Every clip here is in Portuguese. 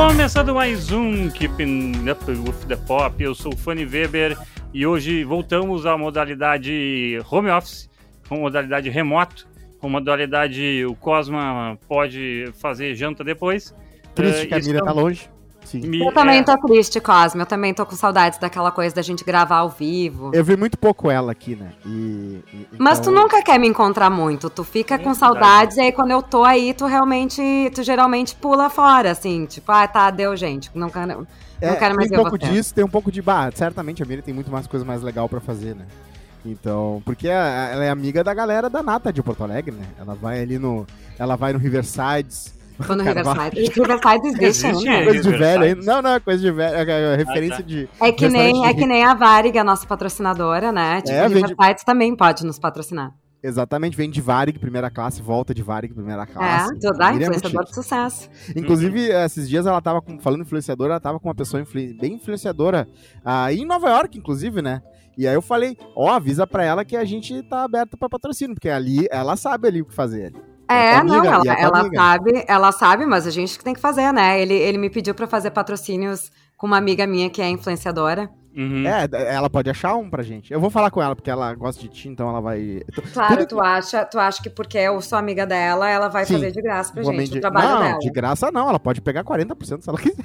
Começando mais um Keeping Up with the Pop, eu sou o Fanny Weber e hoje voltamos à modalidade home office, com modalidade remoto, com modalidade o Cosma pode fazer janta depois. Triste uh, que a Mira tá longe. Sim. Eu também é... tô triste, Cosme. Eu também tô com saudades daquela coisa da gente gravar ao vivo. Eu vi muito pouco ela aqui, né? E, e, Mas então... tu nunca quer me encontrar muito. Tu fica com saudades e aí quando eu tô aí, tu realmente, tu geralmente pula fora, assim. Tipo, ah, tá, deu, gente. Não quero, não é, quero mais Tem um pouco disso, tem um pouco de... Bah, certamente a Mira tem muito mais coisa mais legal pra fazer, né? Então, porque ela é amiga da galera da Nata de Porto Alegre, né? Ela vai ali no... Ela vai no Riversides foi no Riverside. Riverside existe, existe ainda. Coisa de velho ainda. Não, não, é coisa de velho. É, é referência ah, tá. de. É que, nem, é que nem a Varig, a nossa patrocinadora, né? Tipo, é, Riverside de... também pode nos patrocinar. Exatamente, vem de Varig, primeira classe, volta de Varig, primeira classe. É, toda a influenciadora de sucesso. Inclusive, esses dias ela tava com, falando influenciadora, ela tava com uma pessoa influ, bem influenciadora, uh, em Nova York, inclusive, né? E aí eu falei, ó, oh, avisa pra ela que a gente tá aberto pra patrocínio, porque ali, ela sabe ali o que fazer. É, amiga, não, ela, ela sabe, ela sabe, mas a gente que tem que fazer, né? Ele, ele me pediu para fazer patrocínios com uma amiga minha que é influenciadora. Uhum. É, ela pode achar um pra gente. Eu vou falar com ela, porque ela gosta de ti, então ela vai. Claro, Tudo... tu acha, tu acha que porque eu sou amiga dela, ela vai Sim, fazer de graça pra gente de... o trabalho não, dela. De graça não, ela pode pegar 40% se ela quiser.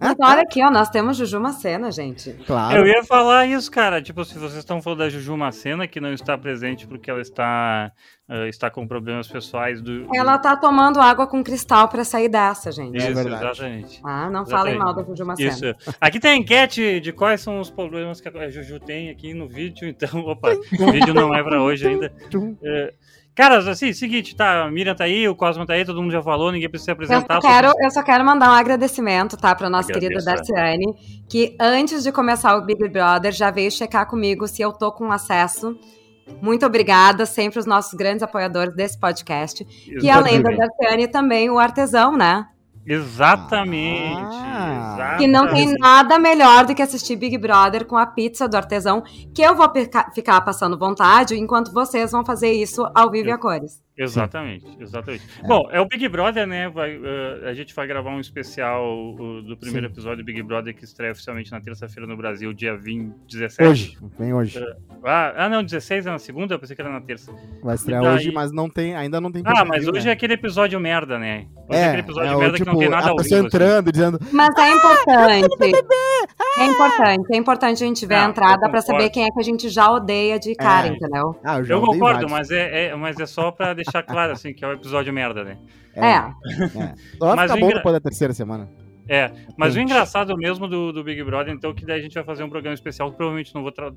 Mas olha aqui, ó, nós temos Juju Macena, gente. Claro. Eu ia falar isso, cara. Tipo, se vocês estão falando da Juju Macena, que não está presente porque ela está uh, está com problemas pessoais do. Ela tá tomando água com cristal para sair dessa, gente. Isso, é exatamente. Ah, não exatamente. falem mal da Juju Macena. Isso. Aqui tem a enquete de quais são os problemas que a Juju tem aqui no vídeo, então, opa, o vídeo não é para hoje ainda. É, Cara, assim, seguinte, tá, a Miriam tá aí, o Cosmo tá aí, todo mundo já falou, ninguém precisa se apresentar. Eu só quero, eu só quero mandar um agradecimento, tá, pra nossa Agradeço, querida Darciane, que antes de começar o Big Brother já veio checar comigo se eu tô com acesso muito obrigada, sempre os nossos grandes apoiadores desse podcast. Exatamente. Que além da Darciane, também o artesão, né? Exatamente, ah, exatamente. Que não tem nada melhor do que assistir Big Brother com a pizza do artesão, que eu vou ficar passando vontade enquanto vocês vão fazer isso ao vivo e a cores. Exatamente, exatamente. É. Bom, é o Big Brother, né? Vai, uh, a gente vai gravar um especial uh, do primeiro Sim. episódio do Big Brother que estreia oficialmente na terça-feira no Brasil, dia 20, 17. Hoje, vem hoje. Uh, ah, ah, não, 16 é na segunda? Eu pensei que era na terça. Vai estrear daí... hoje, mas não tem, ainda não tem Ah, mas hoje né? é aquele episódio merda, né? Hoje é, é aquele episódio é, merda tipo, que não tipo, tem nada a vivo. entrando, assim. dizendo... Mas é importante. É importante, é importante a gente ver a entrada pra saber quem é que a gente já odeia de cara, é. entendeu? Ah, eu, eu concordo, mas é, é, mas é só pra deixar claro, assim, que é o episódio merda, né? É. é. é. Mas ficar bom depois da terceira semana. É, mas o engraçado mesmo do, do Big Brother, então, que daí a gente vai fazer um programa especial, que provavelmente não vou estar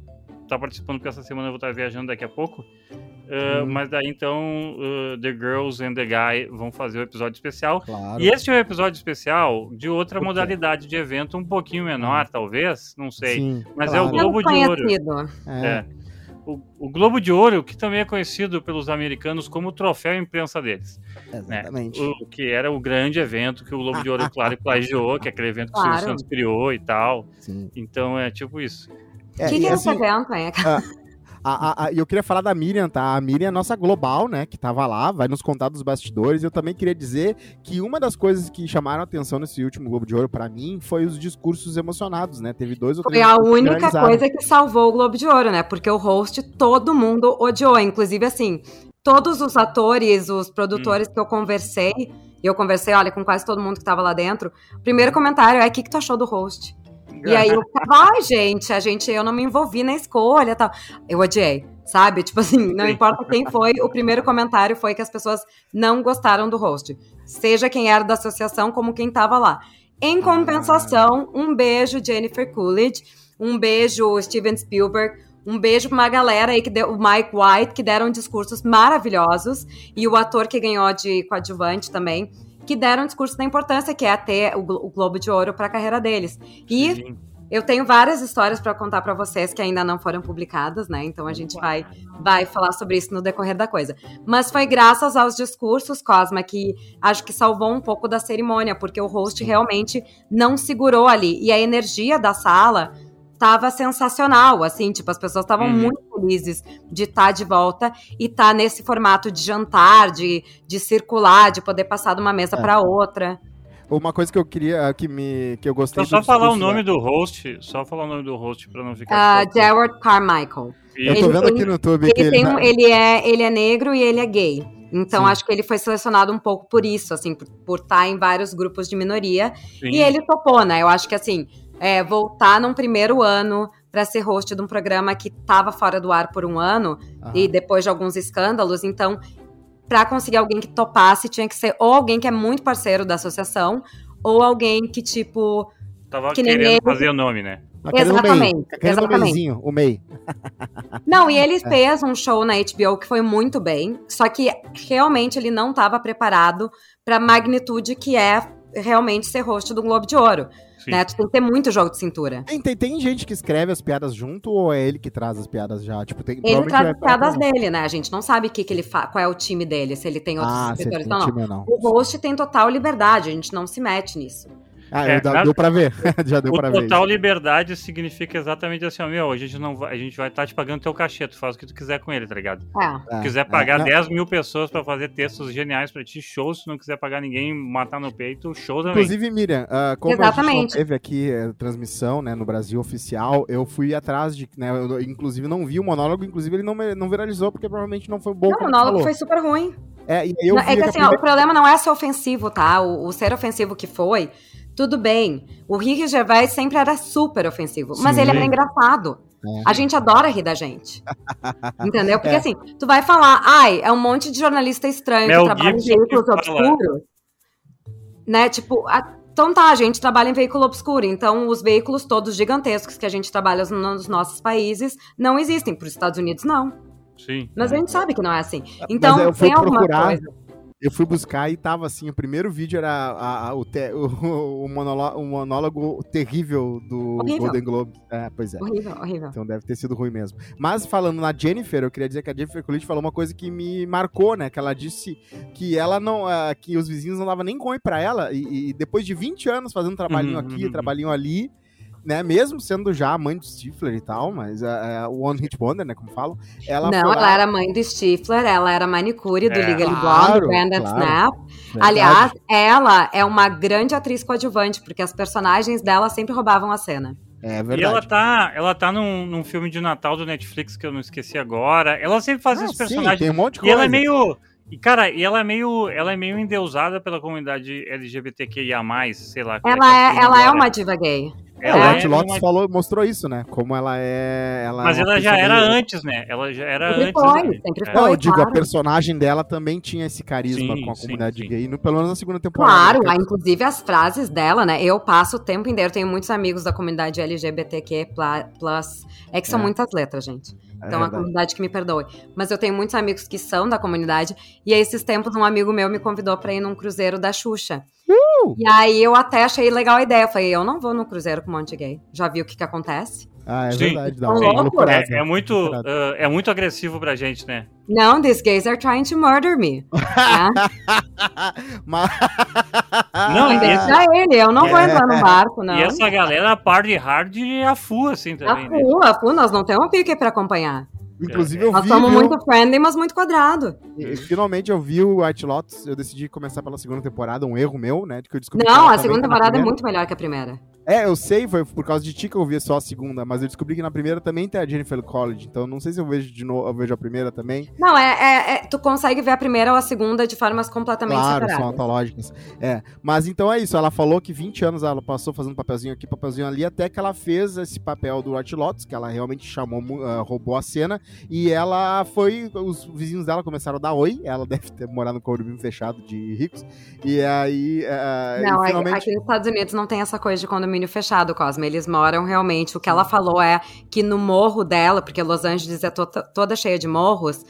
tá participando, porque essa semana eu vou estar viajando daqui a pouco. Uh, hum. Mas daí então, uh, The Girls and the Guy vão fazer o episódio especial. Claro. E esse é o episódio especial de outra modalidade de evento, um pouquinho menor, hum. talvez, não sei. Sim, mas claro. é o Globo de Ouro. É. é o, o, Globo de Ouro, que também é conhecido pelos americanos como o troféu imprensa deles. Né? Exatamente. Né? O, que era o grande evento que o Globo de Ouro, claro, plagiou, que é aquele evento que claro. o Silvio Santos criou e tal. Sim. Então é tipo isso. O é, que, que é assim, esse evento, hein? E eu queria falar da Miriam, tá? A Miriam é nossa global, né? Que tava lá, vai nos contar dos bastidores. Eu também queria dizer que uma das coisas que chamaram a atenção nesse último Globo de Ouro para mim foi os discursos emocionados, né? Teve dois ou três. Foi a única coisa que salvou o Globo de Ouro, né? Porque o host todo mundo odiou. Inclusive, assim, todos os atores, os produtores hum. que eu conversei, e eu conversei, olha, com quase todo mundo que tava lá dentro. O primeiro comentário é: o que, que tu achou do host? E aí eu ficava, ai, gente, a gente, eu não me envolvi na escolha tal. Eu odiei, sabe? Tipo assim, não importa quem foi, o primeiro comentário foi que as pessoas não gostaram do host. Seja quem era da associação, como quem tava lá. Em compensação, um beijo, Jennifer Coolidge, um beijo, Steven Spielberg, um beijo pra uma galera aí que deu, o Mike White, que deram discursos maravilhosos, e o ator que ganhou de coadjuvante também que deram um discurso da importância que é ter o, o Globo de Ouro para a carreira deles. E Sim. eu tenho várias histórias para contar para vocês que ainda não foram publicadas, né? Então a gente vai vai falar sobre isso no decorrer da coisa. Mas foi graças aos discursos, Cosma, que acho que salvou um pouco da cerimônia, porque o host realmente não segurou ali. E a energia da sala tava sensacional, assim, tipo, as pessoas estavam uhum. muito felizes de estar tá de volta e estar tá nesse formato de jantar, de, de circular, de poder passar de uma mesa é. para outra. Uma coisa que eu queria, que, me, que eu gostei Então, só falar o nome da- do host, só falar o nome do host pra não ficar. Jared Carmichael. Eu tô Ele vendo tem- aqui no YouTube que Ele, tem tá- ele, é, ele é negro e ele é gay. Então Sim. acho que ele foi selecionado um pouco por isso, assim, por, por estar em vários grupos de minoria. Sim. E ele topou, né? Eu acho que assim, é, voltar num primeiro ano pra ser host de um programa que tava fora do ar por um ano Aham. e depois de alguns escândalos, então pra conseguir alguém que topasse tinha que ser ou alguém que é muito parceiro da associação ou alguém que tipo Tava que nem querendo ele- fazer o nome, né? Exatamente, exatamente. meizinho, o MEI. Não, e ele É. fez um show na HBO que foi muito bem, só que realmente ele não estava preparado pra magnitude que é realmente ser host do Globo de Ouro. Sim. Né? Tu tem que ter muito jogo de cintura. Tem, tem, tem gente que escreve as piadas junto ou é ele que traz as piadas já? Tipo, tem, Ele traz as piadas dele, né? A gente não sabe o que, que ele fa qual é o time dele, se ele tem outros Ah, escritores ou não. não. O host tem total liberdade, a gente não se mete nisso. Ah, É, dá- nada- deu pra ver. já deu O pra ver. total liberdade significa exatamente assim, ó, meu, a gente não vai, a gente vai estar te pagando teu cachê, tu faz o que tu quiser com ele, tá ligado? É. É, Se quiser é, pagar não, 10 mil pessoas pra fazer textos geniais pra ti, show. Se não quiser pagar ninguém, matar no peito, show também. Inclusive, Miriam, ah, como a gente Exatamente. teve aqui eh, transmissão né, no Brasil oficial, eu fui atrás de. Né, eu, inclusive, não vi o monólogo, inclusive ele não, não viralizou, porque provavelmente não foi bom. Não, o tu monólogo foi super ruim. É, e é que assim, ó, primeira- o problema não é ser ofensivo, tá? O, o ser ofensivo que foi, tudo bem. O Rick Gervais sempre era super ofensivo, mas Sim. ele era engraçado. É. A gente adora rir da gente. Entendeu? Porque É. assim, tu vai falar, ai, é um monte de jornalista estranho Mel que trabalha em Gibson que veículos obscuros. Né? Tipo, a- então tá, a gente trabalha em veículo obscuro. Então, os veículos todos gigantescos que a gente trabalha nos nossos países não existem. Para os Estados Unidos, não. Sim. Mas a gente sabe que não é assim. Mas Então, eu fui tem alguma procurar, coisa. Eu fui buscar e tava assim, o primeiro vídeo era a- a- o, te- o, o monólogo, o monólogo terrível do Horrível. Golden Globe. É, pois é. Horrível, horrível. Então deve ter sido ruim mesmo. Mas falando na Jennifer, eu queria dizer que a Jennifer Coolidge falou uma coisa que me marcou, né? Que ela disse que ela não. ah, que os vizinhos não davam nem oi pra ela. E, e depois de 20 anos fazendo trabalhinho Uhum, aqui, uhum. trabalhinho ali, né? Mesmo sendo já a mãe do Stifler e tal, mas ah, ah, o One Hit Wonder, né? Como falam. Ela não, ela lá- era mãe do Stifler, ela era manicure do É. Legally Claro, Blonde, Brandon claro. Snap. Verdade. Aliás, ela é uma grande atriz coadjuvante, porque as personagens dela sempre roubavam a cena. É E verdade. ela tá, ela tá num, num filme de Natal do Netflix que eu não esqueci agora. Ela sempre faz Ah, esses sim, personagens. tem um monte de E coisa. ela é meio. E, cara, e ela é meio. Ela é meio endeusada pela comunidade LGBTQIA, sei lá. como Ela que é, chama ela é uma diva gay. É, o White Lotus uma- falou, mostrou isso, né? Como ela é. Ela Mas é ela já era meio- antes, né? Ela já era Sempre antes. foi, né? sempre É. Não, foi. eu digo, claro. a personagem dela também tinha esse carisma Sim, com a sim, comunidade sim. gay, no, pelo menos na segunda temporada. Claro, né? inclusive as frases dela, né? Eu passo o tempo inteiro, tenho muitos amigos da comunidade LGBTQ+, é que são É. muitas letras, gente. É Então, a verdade. comunidade que me perdoe. Mas eu tenho muitos amigos que são da comunidade. E aí, esses tempos, um amigo meu me convidou pra ir num cruzeiro da Xuxa. Uh! E aí, eu até achei legal a ideia. Eu falei, eu não vou no cruzeiro com um monte de gay. Já viu o que que acontece? Ah, é Sim. verdade. Dá Sim. uma loucurada. É, é muito, ah, é muito agressivo pra gente, né? Não, these gays are trying to murder me. né? Mas... Não, e esse- deixa ele, eu não vou É. entrar no barco, não. E essa galera party hard e a fu, assim, A também. né? fu, a fu, nós não temos um pique pra acompanhar. Inclusive, eu Nós vi. somos viu? muito friendly, mas muito quadrado. E- Finalmente eu vi o White Lotus. Eu decidi começar pela segunda temporada, um erro meu, né? De que eu descobri que Não, a segunda tá temporada é muito melhor que a primeira. É, eu sei, foi por causa de ti que eu vi só a segunda, mas eu descobri que na primeira também tem a Jennifer College, então não sei se eu vejo de novo, eu vejo a primeira também. Não, é, é- é- tu consegue ver a primeira ou a segunda de formas completamente Claro, são separadas. antológicas. É, mas então é isso, ela falou que 20 anos ela passou fazendo papelzinho aqui, papelzinho ali, até que ela fez esse papel do White Lotus, que ela realmente chamou, ah, roubou a cena, e ela foi, os vizinhos dela começaram a dar oi, ela deve ter morado no condomínio fechado de ricos, e aí, ah, Não, e finalmente... aqui nos Estados Unidos não tem essa coisa de condomínio fechado, Cosme. Eles moram realmente. O que ela falou é que no morro dela, porque Los Angeles é to- toda cheia de morros,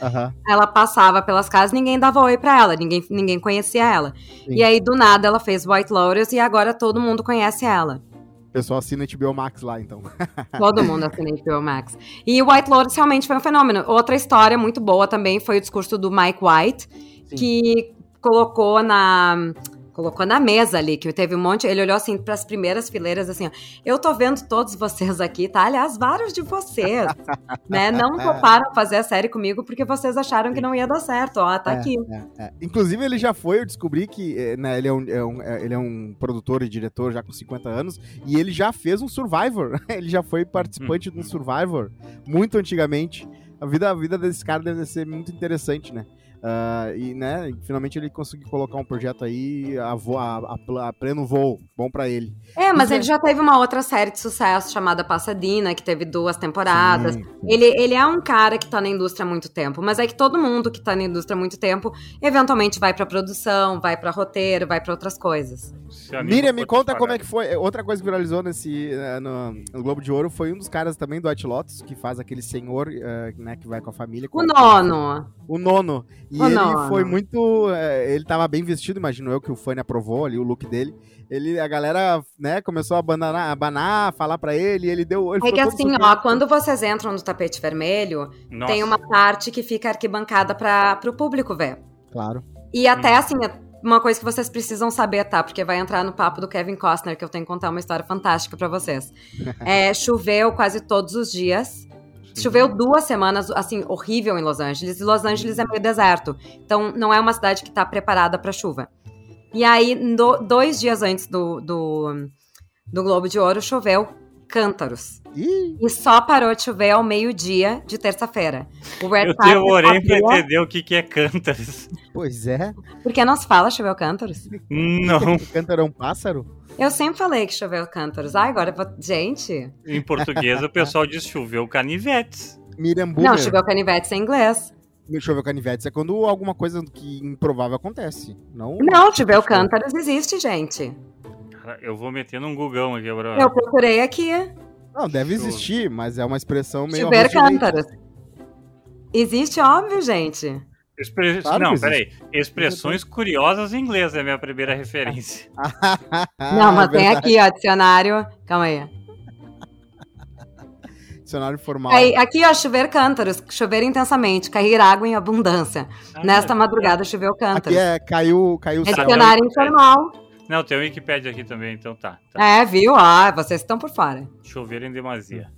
ela passava pelas casas ninguém dava oi pra ela, ninguém, ninguém conhecia ela. Sim. E aí, do nada, ela fez White Lotus e agora todo mundo conhece ela. o pessoal assina HBO Max lá, então. Todo mundo assina HBO Max. E o White Lotus realmente foi um fenômeno. Outra história muito boa também foi o discurso do Mike White, Sim. que colocou na. Colocou na mesa ali, que teve um monte. Ele olhou assim para as primeiras fileiras, assim: ó, eu tô vendo todos vocês aqui, tá? Aliás, vários de vocês, né? Não toparam fazer a série comigo porque vocês acharam que não ia dar certo, ó, tá É, aqui. é, é. Inclusive, ele já foi, eu descobri que eh, né, ele, é um, é um- é- ele é um produtor e diretor já com 50 anos, e ele já fez um Survivor. ele já foi participante de um Survivor muito antigamente. A vida, a vida desse cara deve ser muito interessante, né? Ah, e, né, finalmente ele conseguiu colocar um projeto aí a, a, a a pleno voo. Bom pra ele. É, mas Pois é. ele já teve uma outra série de sucesso chamada Passadina, que teve duas temporadas. Sim. Ele, ele é um cara que tá na indústria há muito tempo, mas é que todo mundo que tá na indústria há muito tempo, eventualmente vai pra produção, vai pra roteiro, vai pra outras coisas. A Miriam, me conta como é que foi. Outra coisa que viralizou nesse, eh, no, no Globo de Ouro foi um dos caras também do White Lotus, que faz aquele senhor, eh, né, que vai com a família. O com- nono. O nono. E O ele nono. foi muito. eh, ele tava bem vestido, imagino eu, que o Fanny aprovou ali o look dele. Ele, a galera, né, começou a abanar, abanar falar pra ele, ele deu. Ele É que assim, ó, quando vocês entram no tapete vermelho, Nossa, tem uma parte que fica arquibancada para pro público ver. Claro. E até Hum. assim, uma coisa que vocês precisam saber, tá? Porque vai entrar no papo do Kevin Costner, que eu tenho que contar uma história fantástica pra vocês. É, choveu quase todos os dias. Choveu duas semanas, assim, horrível em Los Angeles. E Los Angeles é meio deserto. Então, não é uma cidade que tá preparada pra chuva. E aí, dois dias antes do, do, do Globo de Ouro, choveu cântaros. Ih, E só parou de chover ao meio-dia de terça-feira. O Red eu Carpet demorei pra entender o que, que é cântaros. pois é. Por que não se fala choveu cântaros? Não, Cântaro é um pássaro? Eu sempre falei que choveu cântaros. Ah, agora. Gente, em português o pessoal diz choveu canivetes. Miriam Boomer. não, choveu canivetes em inglês. Choveu canivetes é quando alguma coisa que improvável acontece. Não. Não, choveu cântaros existe, gente. Eu vou meter num gugão aqui, bro. Eu procurei aqui. Não, deve Chove. existir, mas é uma expressão meio. Leite. cântaros. Existe, óbvio, gente. Expre- Claro Não, peraí. Expressões curiosas em inglês é a minha primeira referência. não, mas é tem aqui, ó, dicionário. Calma aí. Dicionário formal. Aí, aqui, ó, chover cântaros. Chover intensamente, cair água em abundância. Ah, Nesta mas- madrugada choveu Aqui cântaros. é caiu, caiu É dicionário informal. Não, tem o Wikipedia aqui também, então tá. tá. É, viu? Ah, vocês estão por fora. Chover em demasia.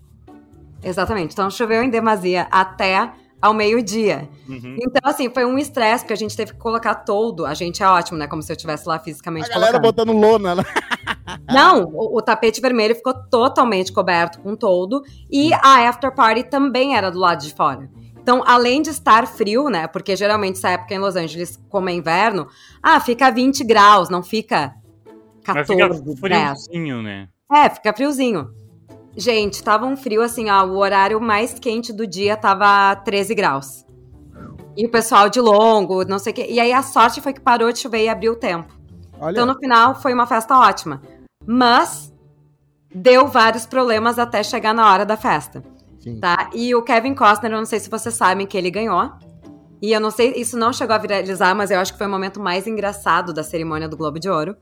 Exatamente. Então choveu em demasia até ao meio-dia. Uhum. Então, assim, foi um estresse, porque a gente teve que colocar todo. A gente é ótimo, né? Como se eu estivesse lá A fisicamente galera colocando. botando lona, né? Não, o, o tapete vermelho ficou totalmente coberto com todo. E a after party também era do lado de fora. Então, além de estar frio, né? Porque geralmente essa época em Los Angeles, como é inverno, ah, fica 20 graus, não fica Mas 14, fica 10. friozinho, né? É, fica friozinho. Gente, tava um frio assim, ó. O horário mais quente do dia tava 13 graus. E o pessoal de longo, não sei o quê. E aí a sorte foi que parou de chover e abriu o tempo. Olha, Então no final foi uma festa ótima. Mas deu vários problemas até chegar na hora da festa, sim. tá? E o Kevin Costner, eu não sei se vocês sabem que ele ganhou. E eu não sei, isso não chegou a viralizar, mas eu acho que foi o momento mais engraçado da cerimônia do Globo de Ouro.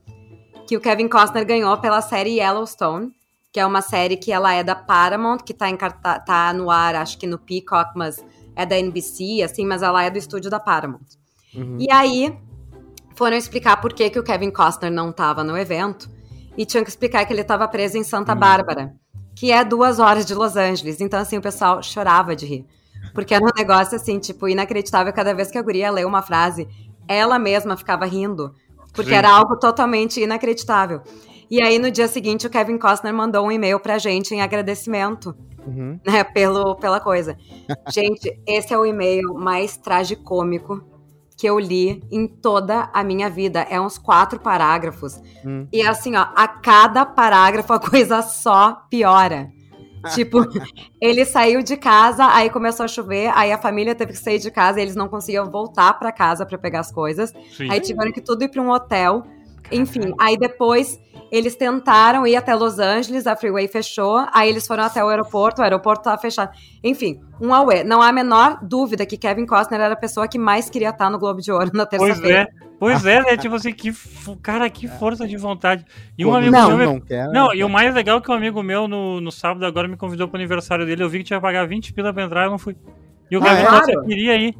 Que o Kevin Costner ganhou pela série Yellowstone, que é uma série que ela é da Paramount, que tá, em, tá no ar, acho que no Peacock, mas é da NBC, assim, mas ela é do estúdio da Paramount. Uhum. E aí, foram explicar por que, que o Kevin Costner não tava no evento. E tinham que explicar que ele tava preso em Santa Bárbara, que é duas horas de Los Angeles. Então, assim, o pessoal chorava de rir. Porque era um negócio, assim, tipo, inacreditável. Cada vez que a guria leu uma frase, ela mesma ficava rindo. Porque Sim. era algo totalmente inacreditável. E aí, no dia seguinte, o Kevin Costner mandou um e-mail pra gente em agradecimento Uhum. né, pelo, pela coisa. Gente, esse é o e-mail mais tragicômico que eu li em toda a minha vida. É uns quatro parágrafos. Hum. E assim, ó, a cada parágrafo a coisa só piora. Tipo, ele saiu de casa, aí começou a chover, aí a família teve que sair de casa e eles não conseguiam voltar pra casa pra pegar as coisas. Sim. Aí tiveram que tudo ir pra um hotel. Enfim, aí depois eles tentaram ir até Los Angeles, a freeway fechou, aí eles foram até o aeroporto, o aeroporto tava fechado. Enfim, um auê. Não há a menor dúvida que Kevin Costner era a pessoa que mais queria estar no Globo de Ouro na Pois terça-feira. é, pois é, né? Tipo assim, que cara, que força de vontade. E um amigo Não. meu. não quer. Não, e o mais legal é que um amigo meu no, no sábado agora me convidou pro aniversário dele. Eu vi que tinha que pagar 20 pila pra entrar, eu não fui. E o Ah, Kevin é? Costner Claro. queria ir.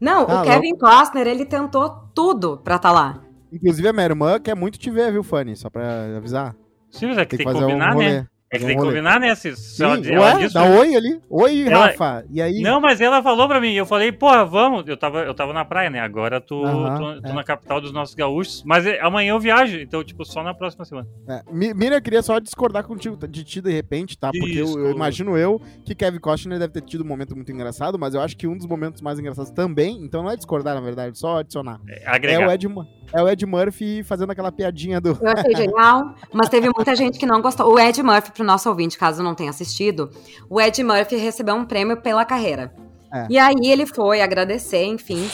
Não, Ah, o Kevin Costner, ele tentou tudo pra estar lá. Inclusive, a minha irmã quer muito te ver, viu, Fanny? Só pra avisar. Sim, mas é que Tem tem que que fazer um combinar, rolê. né? É que tem que combinar, né? Se Sim, ela, ela ué, disse- dá oi ali. Oi, Ela- Rafa. E aí? Não, mas ela falou pra mim, eu falei, porra, vamos. Eu tava, eu tava na praia, né? Agora tô, tô é. na capital dos nossos gaúchos. Mas é, amanhã eu viajo, então, tipo, só na próxima semana. É, Mi- Miriam, eu queria só discordar contigo de ti de repente, tá? Porque eu, eu imagino eu que Kevin Costner deve ter tido um momento muito engraçado, mas eu acho que um dos momentos mais engraçados também, então não é discordar, na verdade, só adicionar. É, É agregar. o, Ed, é o Ed Murphy fazendo aquela piadinha do. Eu achei genial, mas teve muita gente que não gostou. O Ed Murphy, pro nosso ouvinte, caso não tenha assistido, o Ed Murphy recebeu um prêmio pela carreira. É. E aí ele foi agradecer, enfim.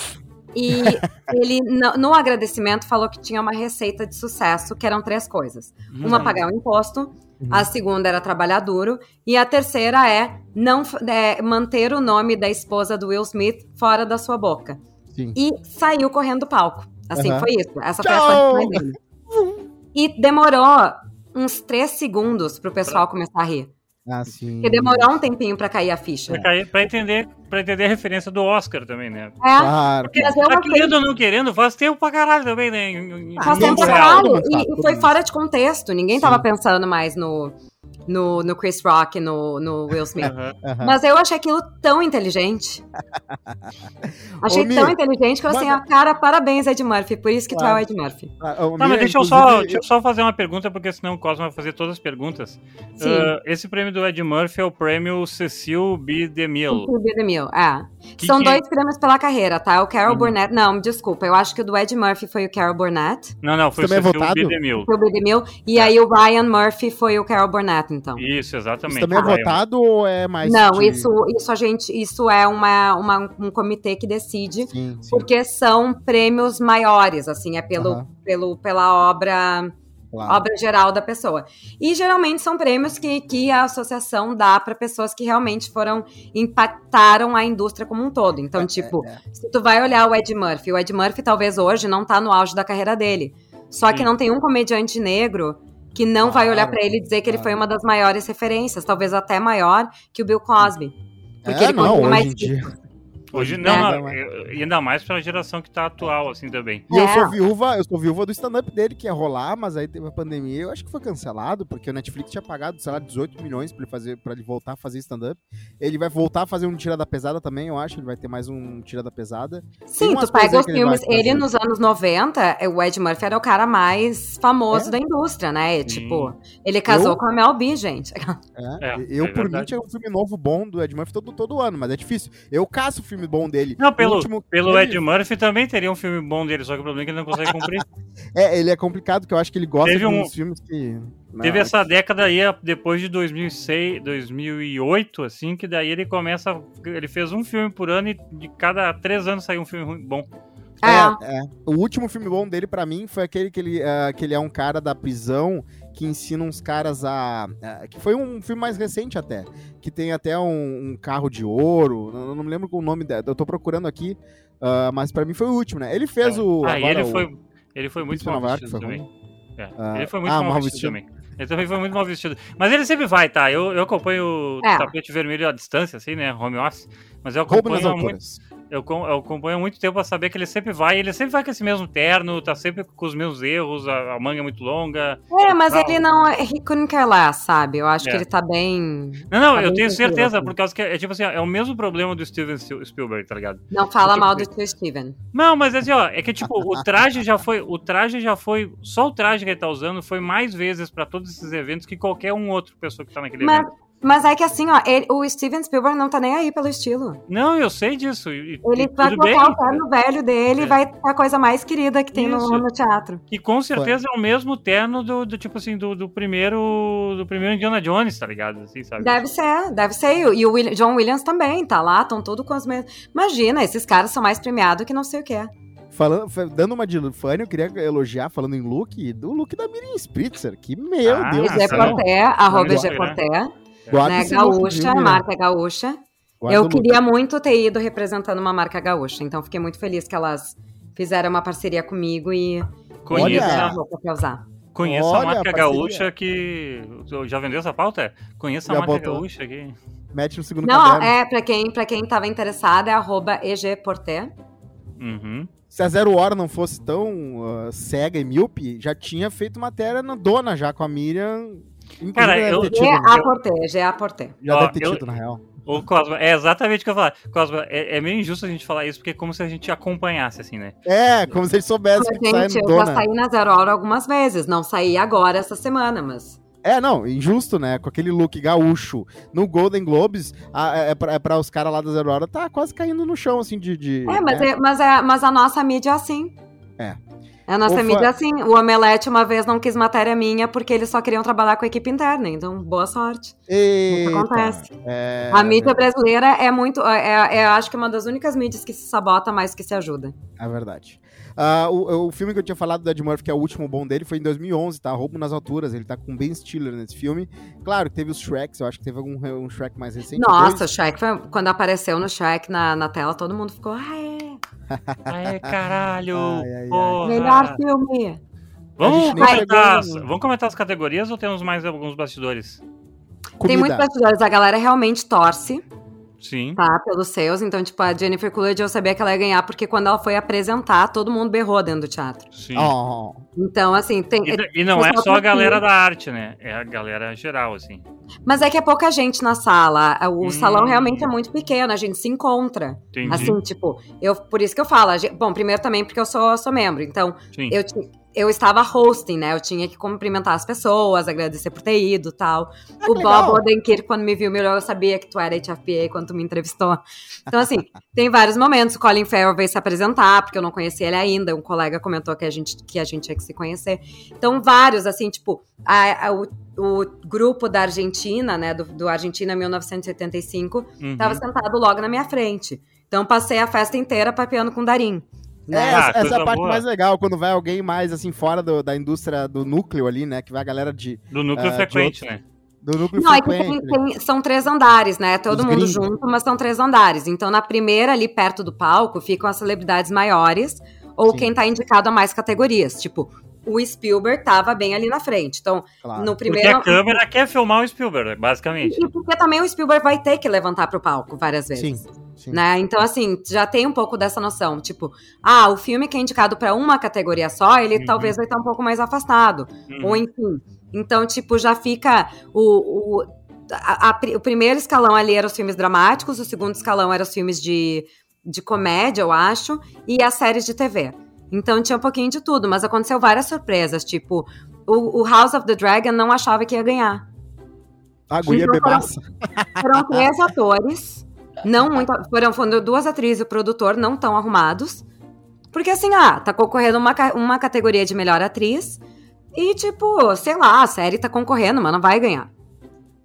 E ele, no, no agradecimento, falou que tinha uma receita de sucesso, que eram três coisas. Hum. Uma, pagar o imposto. Uhum. A segunda era trabalhar duro. E a terceira é não é, manter o nome da esposa do Will Smith fora da sua boca. Sim. E saiu correndo do palco. Assim, Aham. foi isso. Essa foi Tchau! a punchline dele. E demorou uns três segundos pro pessoal começar a rir. Ah, sim. Porque demorou um tempinho pra cair a ficha. Pra, cair- pra entender, pra entender a referência do Oscar também, né? É, Claro. porque mas eu Tá querendo ou não querendo, faz tempo pra caralho também, né? Em- em- faz em tempo pra caralho. E, e foi fora de contexto. Ninguém tava Sim. pensando mais no, no, no Chris Rock, no, no Will Smith. Aham. Aham. Mas eu achei aquilo tão inteligente. Achei Ô, Mi, tão inteligente que eu assim, mas- ó, cara, parabéns, Ed Murphy. Por isso que tu é Claro. o Ed Murphy. Ah, ô, Tá, Miriam, mas deixa eu, só, inclusive, deixa eu só fazer uma pergunta, porque senão o Cosmo vai fazer todas as perguntas. Sim. Ah, esse prêmio do Ed Murphy é o prêmio Cecil B. DeMille. O Be The Mill, é. Que São que- dois prêmios pela carreira, tá? O Carol Uhum. Burnett. Não, desculpa. Eu acho que o do Ed Murphy foi o Carol Burnett. Não, não, foi o Também é Cecil votado? B. DeMille. Foi o Be The Mill. E aí o Ryan Murphy foi o Carol Burnett, então. Isso, exatamente. Isso também é Ryan. votado ou é mais. Não, de- isso, isso a gente, isso é uma, uma- um comitê que decide, Sim, sim. porque são prêmios maiores, assim, é pelo, pelo, pela obra, claro. obra geral da pessoa. E geralmente são prêmios que, que a associação dá para pessoas que realmente foram impactaram a indústria como um todo. Então, tipo, é. se tu vai olhar o Ed Murphy, o Ed Murphy talvez hoje não tá no auge da carreira dele. Só que Sim. não tem um comediante negro que não vai olhar Claro, pra ele e dizer que ele claro. foi uma das maiores referências, talvez até maior que o Bill Cosby. Porque É, ele não, mais em dia. Hoje, É. não, não, Ainda mais. eu- e ainda mais pra geração que tá atual, assim, também. E eu É. sou viúva, eu sou viúva do stand-up dele, que ia rolar, mas aí teve a pandemia, eu acho que foi cancelado, porque o Netflix tinha pagado, sei lá, 18 milhões pra ele fazer, para ele voltar a fazer stand-up. Ele vai voltar a fazer um Tira da Pesada também, eu acho, ele vai ter mais um Tira da Pesada. Sim, tu pega os ele filmes. Ele, fazer. nos anos 90, o Ed Murphy era o cara mais famoso É? da indústria, né? E, Sim. tipo, ele casou Eu- com a Mel B, gente. É, É, eu, é por mim, verdade. tinha um filme novo bom do Ed Murphy todo, todo ano, mas é difícil. Eu caço o filme bom dele. Não, pelo, último- pelo Ed Murphy também teria um filme bom dele, só que o problema é que ele não consegue cumprir. É, ele é complicado, que eu acho que ele gosta Teve de um- uns filmes que... Teve Não, essa década aí, depois de 2006, 2008, assim, que daí ele começa. Ele fez um filme por ano e de cada três anos saiu um filme bom. É. É, é. O último filme bom dele, pra mim, foi aquele que ele, ah, que ele é um cara da prisão que ensina uns caras a. que foi um filme mais recente até. Que tem até um, um carro de ouro. Não, não me lembro o nome dela. Eu tô procurando aqui. ah, mas pra mim foi o último, né? Ele fez o. ah, e agora ele o- foi, ele foi muito mal Nova vestido foi também. É, Ah, ele foi muito ah, mal, mal vestido, também. Ele também foi muito mal vestido. Mas ele sempre vai, tá? Eu, eu acompanho o É. tapete vermelho à distância, assim, né? Home office. Mas eu Roubo nas acompanho há muito, alturas. Eu, eu acompanho há muito tempo a saber que ele sempre vai. Ele sempre vai com esse mesmo terno, tá sempre com os mesmos erros, a, a manga é muito longa. É, mas Não. ele não. He couldn't care less, sabe? Eu acho É. que ele tá bem. Não, não, Tá eu tenho certeza, assim. por causa que é, é tipo assim, é o mesmo problema do Steven Spiel- Spielberg, tá ligado? Não fala Tipo, mal do tio Steven. Não, mas assim, ó, é que tipo, o traje já foi, o traje já foi, só o traje que ele tá usando foi mais vezes pra todos esses eventos que qualquer um outro pessoa que tá naquele Mas, evento. Mas é que assim, ó, ele- o Steven Spielberg não tá nem aí pelo estilo. Não, eu sei disso. E, Ele e vai bem. colocar o terno velho dele É. e vai ter a coisa mais querida que tem no, no teatro. E com certeza é o mesmo terno do, do tipo assim, do, do primeiro. Do primeiro Indiana Jones, tá ligado? Assim, sabe? Deve ser, deve ser. E o- E o Will- John Williams também tá lá, estão tudo com os mesmos. Imagina, esses caras são mais premiados que não sei o quê. Falando, fa- dando uma de Fanny, eu queria elogiar, falando em look, do look da Miriam Spritzer, que, meu Ah, Deus do céu. bom. Porté, arroba lá, Porté, Guarda né? Gaúcha, Miriam? marca gaúcha. Guarda Eu queria muito ter ido representando uma marca gaúcha, então fiquei muito feliz que elas fizeram uma parceria comigo e Conheça, Olha! a roupa pra usar. conheça Olha a a marca parceria. gaúcha que. Já vendeu essa pauta? Conheça a Já marca botou. gaúcha aqui. Mete no segundo Não, caderno. é, pra quem, pra quem tava interessado, é arroba EG Porté. Uhum. Se a Zero Hora não fosse tão uh, cega e míope, já tinha feito matéria na dona já com a Miriam. Cara, eu- ter tido, É né? a porter, já é a porter. Já Ó, deve ter eu- tido, na real. Ô, Cosma, é exatamente o que eu ia falar. Cosma, é, é meio injusto a gente falar isso, porque é como se a gente acompanhasse, assim, né? É, como se eles soubessem Mas, que sai gente, eu já saí na Zero Hora algumas vezes. Não saí agora essa semana, mas. É, não, injusto, né? Com aquele look gaúcho. No Golden Globes, a- é, pra, é pra os caras lá da Zero Hora, tá quase caindo no chão, assim, de. de É, mas, né? é, mas, é, mas a nossa mídia é assim. É. A nossa Ufa. mídia é assim. O Omelete uma vez não quis matéria minha porque eles só queriam trabalhar com a equipe interna. Então, boa sorte. Eita, acontece. é, a mídia brasileira é muito. É, é, acho que uma das únicas mídias que se sabota mais que se ajuda. É verdade. Ah, o, o filme que eu tinha falado do Ed Murphy, que é o último bom dele, foi em 2011, tá? Roubo nas Alturas. Ele tá com Ben Stiller nesse filme. Claro que teve os Shreks, eu acho que teve algum um Shrek mais recente. Nossa, o. Shrek foi. Quando apareceu no Shrek na, na tela, todo mundo ficou. É. Aê, caralho! Ai, ai, ai. Melhor filme. Vamos comentar, vamos comentar as categorias ou temos mais alguns bastidores? Tem Comida. muitos bastidores. A galera realmente torce. Sim. tá? Pelos seus. Então, tipo, a Jennifer Coolidge eu sabia que ela ia ganhar, porque quando ela foi apresentar, todo mundo berrou dentro do teatro. Sim. Oh, Então, assim, tem. E, e não é só a galera da arte, né? É a galera geral, assim. Mas é que é pouca gente na sala. O Hum. salão realmente é muito pequeno, a gente se encontra. Entendi. Assim, tipo, eu, por isso que eu falo. gente- bom, primeiro também porque eu sou, sou membro. Então, Sim. eu, eu estava hosting, né? Eu tinha que cumprimentar as pessoas, agradecer por ter ido e tal. Ah, o Bob legal. Odenkirk, quando me viu melhor, eu sabia que tu era HFPA quando tu me entrevistou. Então, assim, tem vários momentos. O Colin Farrell veio se apresentar, porque eu não conhecia ele ainda. Um colega comentou que a gente, que a gente tinha que se conhecer. Então, vários, assim, tipo, a- a- o, o grupo da Argentina, né? Do, do Argentina 1975, Uhum. tava sentado logo na minha frente. Então, passei a festa inteira papeando com Darim. É, Né? essa, Ah, essa é coisa a parte boa. mais legal, quando vai alguém mais assim fora do- da indústria do núcleo ali, né? Que vai a galera de, Do núcleo de frequente, outros- né? do núcleo Não, é que frequente. tem- tem- são três andares, né? Todo Os mundo gringos. junto, mas são três andares. Então, na primeira, ali perto do palco, ficam as celebridades maiores ou Sim. quem tá indicado a mais categorias. Tipo, o Spielberg tava bem ali na frente. Então, claro. no Porque primeiro. a câmera quer filmar o Spielberg, basicamente. E porque também o Spielberg vai ter que levantar pro palco várias vezes. Sim, sim. Né? Então, assim, já tem um pouco dessa noção. Tipo, ah, o filme que é indicado pra uma categoria só, ele Uhum. talvez vai estar um pouco mais afastado. Uhum. Ou enfim. Então, tipo, já fica o. o a- a o primeiro escalão ali era os filmes dramáticos, o segundo escalão era os filmes de, de comédia, eu acho, e as séries de TV. Então tinha um pouquinho de tudo, mas aconteceu várias surpresas. Tipo, o, o House of the Dragon não achava que ia ganhar. A guria Então, bebaça. Foram três atores, não muito. Foram, foram duas atrizes e o produtor não tão arrumados. Porque assim, ah, tá concorrendo uma, uma categoria de melhor atriz. E, tipo, sei lá, a série tá concorrendo, mas não vai ganhar.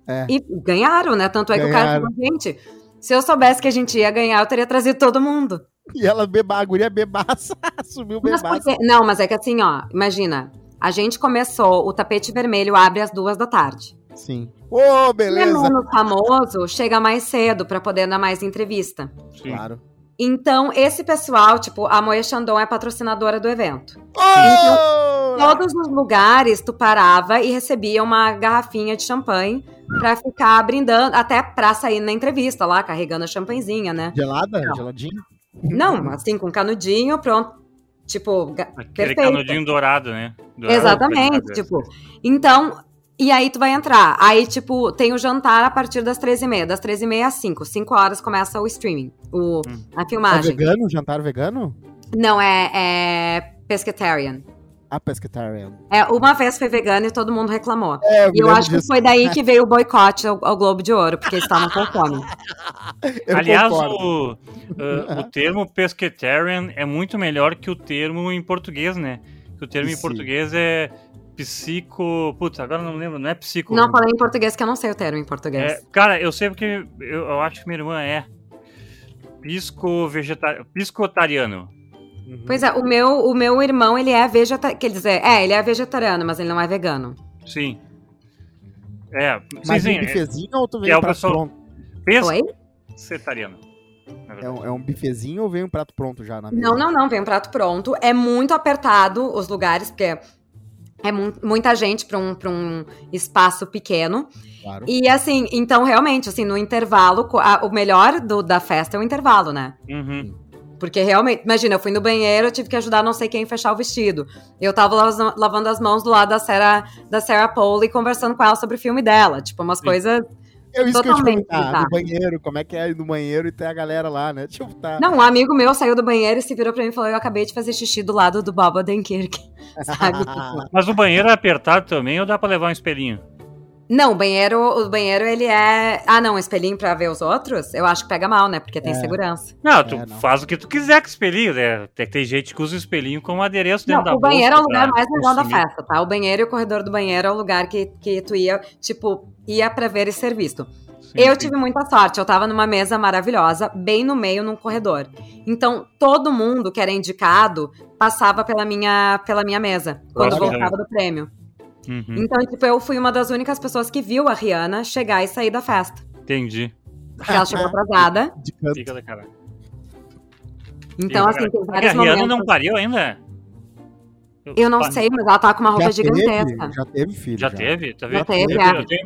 É. E ganharam, né? Tanto é que o cara falou, gente, se eu soubesse que a gente ia ganhar, eu teria trazido todo mundo. E ela beba, a guria bebaça. Subiu Mas bebaça. por quê? Não, mas é que assim, ó, imagina. A gente começou, o tapete vermelho abre às duas da tarde. Sim. Ô, é beleza. menos famoso chega mais cedo pra poder dar mais entrevista. Sim. Claro. Então, esse pessoal, tipo, a Moia Chandon é patrocinadora do evento. Ô! Todos os lugares tu parava e recebia uma garrafinha de champanhe pra ficar brindando, até pra sair na entrevista lá, carregando a champanhezinha, né? Gelada? Geladinha? Não, assim, com canudinho, pronto. Tipo, Aquele perfeito. canudinho dourado, né? Dourado, Exatamente, tipo. Então, e aí tu vai entrar. Aí, tipo, tem o jantar a partir das 13h30. Das 13h30 às 5. 5 horas começa o streaming, o, Hum. a É filmagem. vegano? Jantar vegano? Não, é, é pescatarian. A pescatarian. É, uma vez foi vegano e todo mundo reclamou. É, eu E eu acho que disso. foi daí que veio o boicote ao, ao Globo de Ouro, porque eles estavam com fome. Eu Aliás, o, uh, o termo pescatarian é muito melhor que o termo em português, né? Que o termo em português é psico. Putz, agora eu não lembro, não é psico. Não falei em português, que eu não sei o termo em português. É, cara, eu sei porque eu, eu acho que minha irmã é pisco vegetariano, piscotariano. Uhum. Pois é, o meu, o meu irmão, ele é vegetariano. Quer dizer, é, ele é vegetariano, mas ele não é vegano. Sim. É, Mas sim, um sim, é bifezinho ou tu vem é um prato pessoal- pronto? Oi? pescetariano. na É um, é um bifezinho ou vem um prato pronto já na mesa? Não, não, não, vem um prato pronto. É muito apertado os lugares, porque é mu- muita gente para um, pra um espaço pequeno. Claro. E assim, então realmente, assim, no intervalo, a- o melhor do- da festa é o intervalo, né? Uhum. Porque realmente, imagina, eu fui no banheiro, eu tive que ajudar não sei quem a fechar o vestido. Eu tava la- lavando as mãos do lado da Sarah, da Sarah Pauli conversando com ela sobre o filme dela. Tipo, umas Sim. coisas. Eu isso que eu te Totalmente perguntar, no banheiro, como é que é ir no banheiro e ter a galera lá, né? Tipo, tá. Não, um amigo meu saiu do banheiro e se virou pra mim e falou: Eu acabei de fazer xixi do lado do Bob Odenkirk. Sabe? Mas o banheiro é apertado também ou dá pra levar um espelhinho? Não, o banheiro, o banheiro ele é. Ah, não, um espelhinho pra ver os outros? Eu acho que pega mal, né? Porque tem É. segurança. Não, tu É, não. faz o que tu quiser com o espelhinho, né? Tem, tem gente que usa o espelhinho como adereço dentro Não, da o banheiro é o bolsa lugar mais legal da festa, tá? O banheiro e o corredor do banheiro é o lugar que, que tu ia, tipo, ia pra ver e ser visto. Sim, eu sim. tive muita sorte, eu tava numa mesa maravilhosa, bem no meio, num corredor. Então, todo mundo que era indicado passava pela minha, pela minha mesa, quando Próximo. voltava do prêmio. Uhum, Então, tipo, eu fui uma das únicas pessoas que viu a Rihanna chegar e sair da festa. Entendi. Porque ela chegou atrasada. De canto. Fica da cara. Então, assim, tem Porque a vários Rihanna momentos. não pariu ainda? Eu não sei, mas ela tava com uma roupa Já gigantesca. teve, já teve filho. Já teve? Tá Já vendo? teve,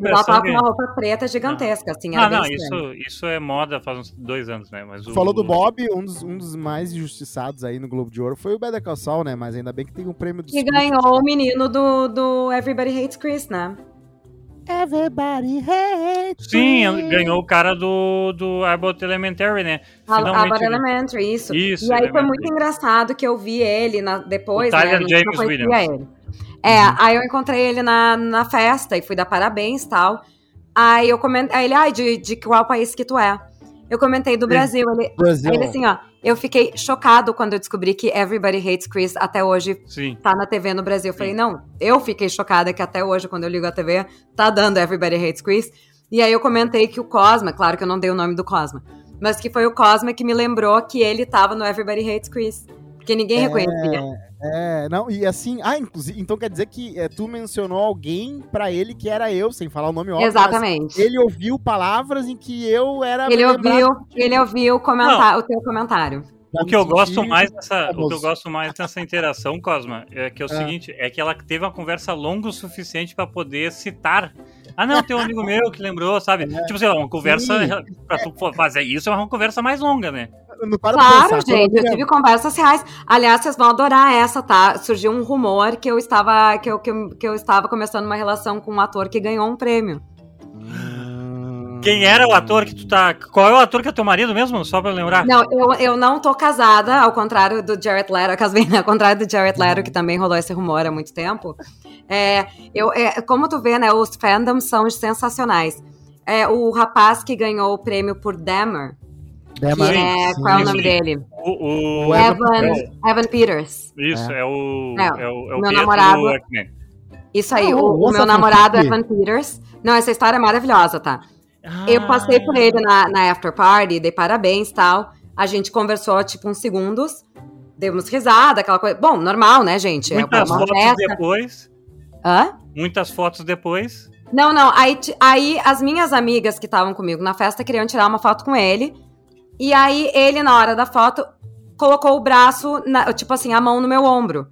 é. ela tava com que... uma roupa preta gigantesca, assim, era Ah, não, bem estranho. isso, isso é moda faz uns dois anos, né? Mas o... Falou do Bob, um dos, um dos mais injustiçados aí no Globo de Ouro foi o Better Call Saul, né? Mas ainda bem que tem um prêmio do E ganhou o menino do, do Everybody Hates Chris, né? Everybody hates Sim, ganhou o cara do, do Abbott Elementary, né? Abbott Finalmente, Elementary, isso. Isso, e aí foi muito engraçado que eu vi ele na- depois, O Tyler né? James Williams. ele. É, aí eu encontrei ele na, na festa e fui dar parabéns e tal. Aí eu comentei, aí ele, ai, de, de qual país que tu é? Eu comentei do. Brasil. Ele, Brasil. aí ele assim, ó, eu fiquei chocado quando eu descobri que Everybody Hates Chris até hoje Sim. tá na TV no Brasil. Eu falei, não, eu fiquei chocada que até hoje, quando eu ligo a TV, tá dando Everybody Hates Chris. E aí eu comentei que o Cosma, claro que eu não dei o nome do Cosma, mas que foi o Cosma que me lembrou que ele tava no Everybody Hates Chris. Porque ninguém reconhecia. É, não, e assim, ah, inclusive, então quer dizer que é, tu mencionou alguém pra ele que era eu, sem falar o nome óbvio. Exatamente. Ele ouviu palavras em que eu era. Ele ouviu, ele ouviu o, comentar, o teu comentário. O que eu gosto mais dessa, o que eu gosto mais dessa interação, Cosma, é que é o Ah. seguinte, é que ela teve uma conversa longa o suficiente pra poder citar. Ah, não, tem um amigo meu que lembrou, sabe? Tipo assim, uma conversa pra tu fazer isso é uma conversa mais longa, né? Para Claro, pensar, gente, eu tive conversas reais. Aliás, vocês vão adorar essa, tá? Surgiu um rumor que eu estava que eu, que eu, que eu estava começando uma relação com um ator que ganhou um prêmio. Quem era o ator que tu tá. Qual é o ator que é teu marido mesmo? Só pra eu lembrar. Não, eu, eu não tô casada, ao contrário do Jared Leto, casei, ao contrário do Jared Leto, que também rolou esse rumor há muito tempo. É, eu, é, como tu vê, né, os fandoms são sensacionais. É, o rapaz que ganhou o prêmio por Dammer, que Dema- é, sim. qual é o nome sim. dele? O, o- Evan Evan, Evan Peters. Isso, é, o. É, É, o, é o meu Pietro namorado-. Isso aí, Ah, o, o meu namorado Francisco. Evan Peters. Não, essa história é maravilhosa, tá? Eu Ah. passei por ele na, na after party, dei parabéns e tal. A gente conversou, tipo, uns segundos. Demos risada, aquela coisa. Bom, normal, né, gente? Muitas uma fotos festa. depois. Hã? Muitas fotos depois. Não, não. Aí, aí as minhas amigas que estavam comigo na festa queriam tirar uma foto com ele. E aí ele, na hora da foto, colocou o braço, na- tipo assim, a mão no meu ombro.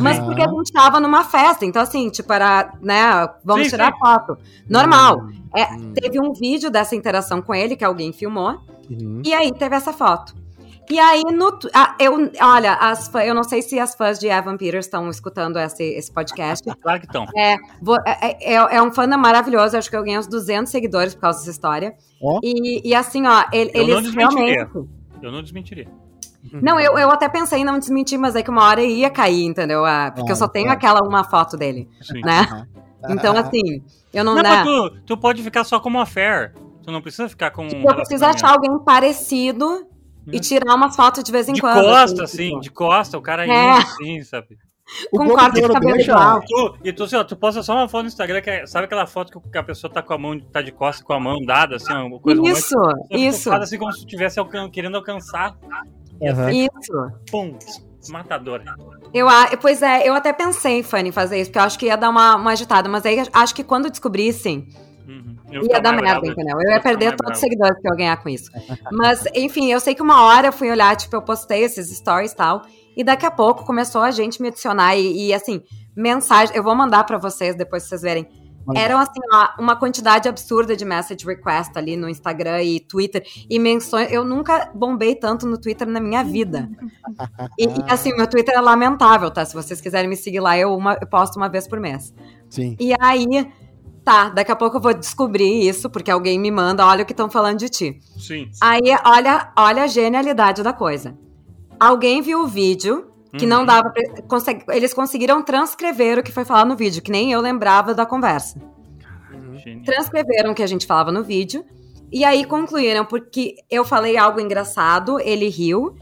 Mas porque a gente tava numa festa, então assim, tipo, era, né, vamos Sim, tirar sim. foto. Normal. É, Hum. Teve um vídeo dessa interação com ele, que alguém filmou, Uhum. e aí teve essa foto. E aí, no, ah, eu, olha, as, fã- eu não sei se as fãs de Evan Peters estão escutando esse, esse podcast. Claro que estão. Vou- é, é- é um fã maravilhoso, acho que eu ganhei uns 200 seguidores por causa dessa história. E, e assim, ó, ele- Eu não eles desmentiria. realmente... Eu não desmentiria. Não, eu, eu até pensei em não desmentir, mas é que uma hora ia cair, entendeu? Ah, porque eu só tenho claro. aquela uma foto dele, Sim. né? Então, assim, eu não... Não, né? mas tu, tu pode ficar só como affair. Tu não precisa ficar com. um Tipo, eu preciso achar alguém parecido e Hum. tirar umas fotos de vez em De quando. costa, assim, assim, tipo. de costa, o cara É. indo assim, sabe? O Com corte de de cabelo deixa- igual. Tu, e tu, assim, ó, tu posta só uma foto no Instagram, que é, sabe aquela foto que a pessoa tá com a mão, tá de costa com a mão dada, assim, uma coisa Isso, isso, Faz assim como se tu estivesse alcan- querendo alcançar. Assim, isso. pum, matador. Eu, pois é, eu até pensei, Fanny, em fazer isso, porque eu acho que ia dar uma, uma agitada, mas aí acho que quando descobrissem, Uhum. Ia dar merda, bravo. entendeu? Eu ia perder todos os seguidores que eu ia ganhar com isso. Mas, enfim, eu sei que uma hora eu fui olhar, tipo, eu postei esses stories e tal, e daqui a pouco começou a gente me adicionar e, e, assim, mensagem, eu vou mandar pra vocês depois vocês verem, eram assim, ó, uma quantidade absurda de message request ali no Instagram e Twitter e menções. Eu nunca bombei tanto no Twitter na minha vida. E, e, assim, meu Twitter é lamentável, tá? Se vocês quiserem me seguir lá, eu, uma, eu posto uma vez por mês. Sim. E aí, tá, daqui a pouco eu vou descobrir isso, porque alguém me manda, olha o que estão falando de ti. Sim. Aí, olha, olha a genialidade da coisa. Alguém viu o vídeo que Uhum. não dava pra, consegui- eles conseguiram transcrever o que foi falado no vídeo, que nem eu lembrava da conversa. Genial. Transcreveram o que a gente falava no vídeo e aí concluíram porque eu falei algo engraçado, ele riu.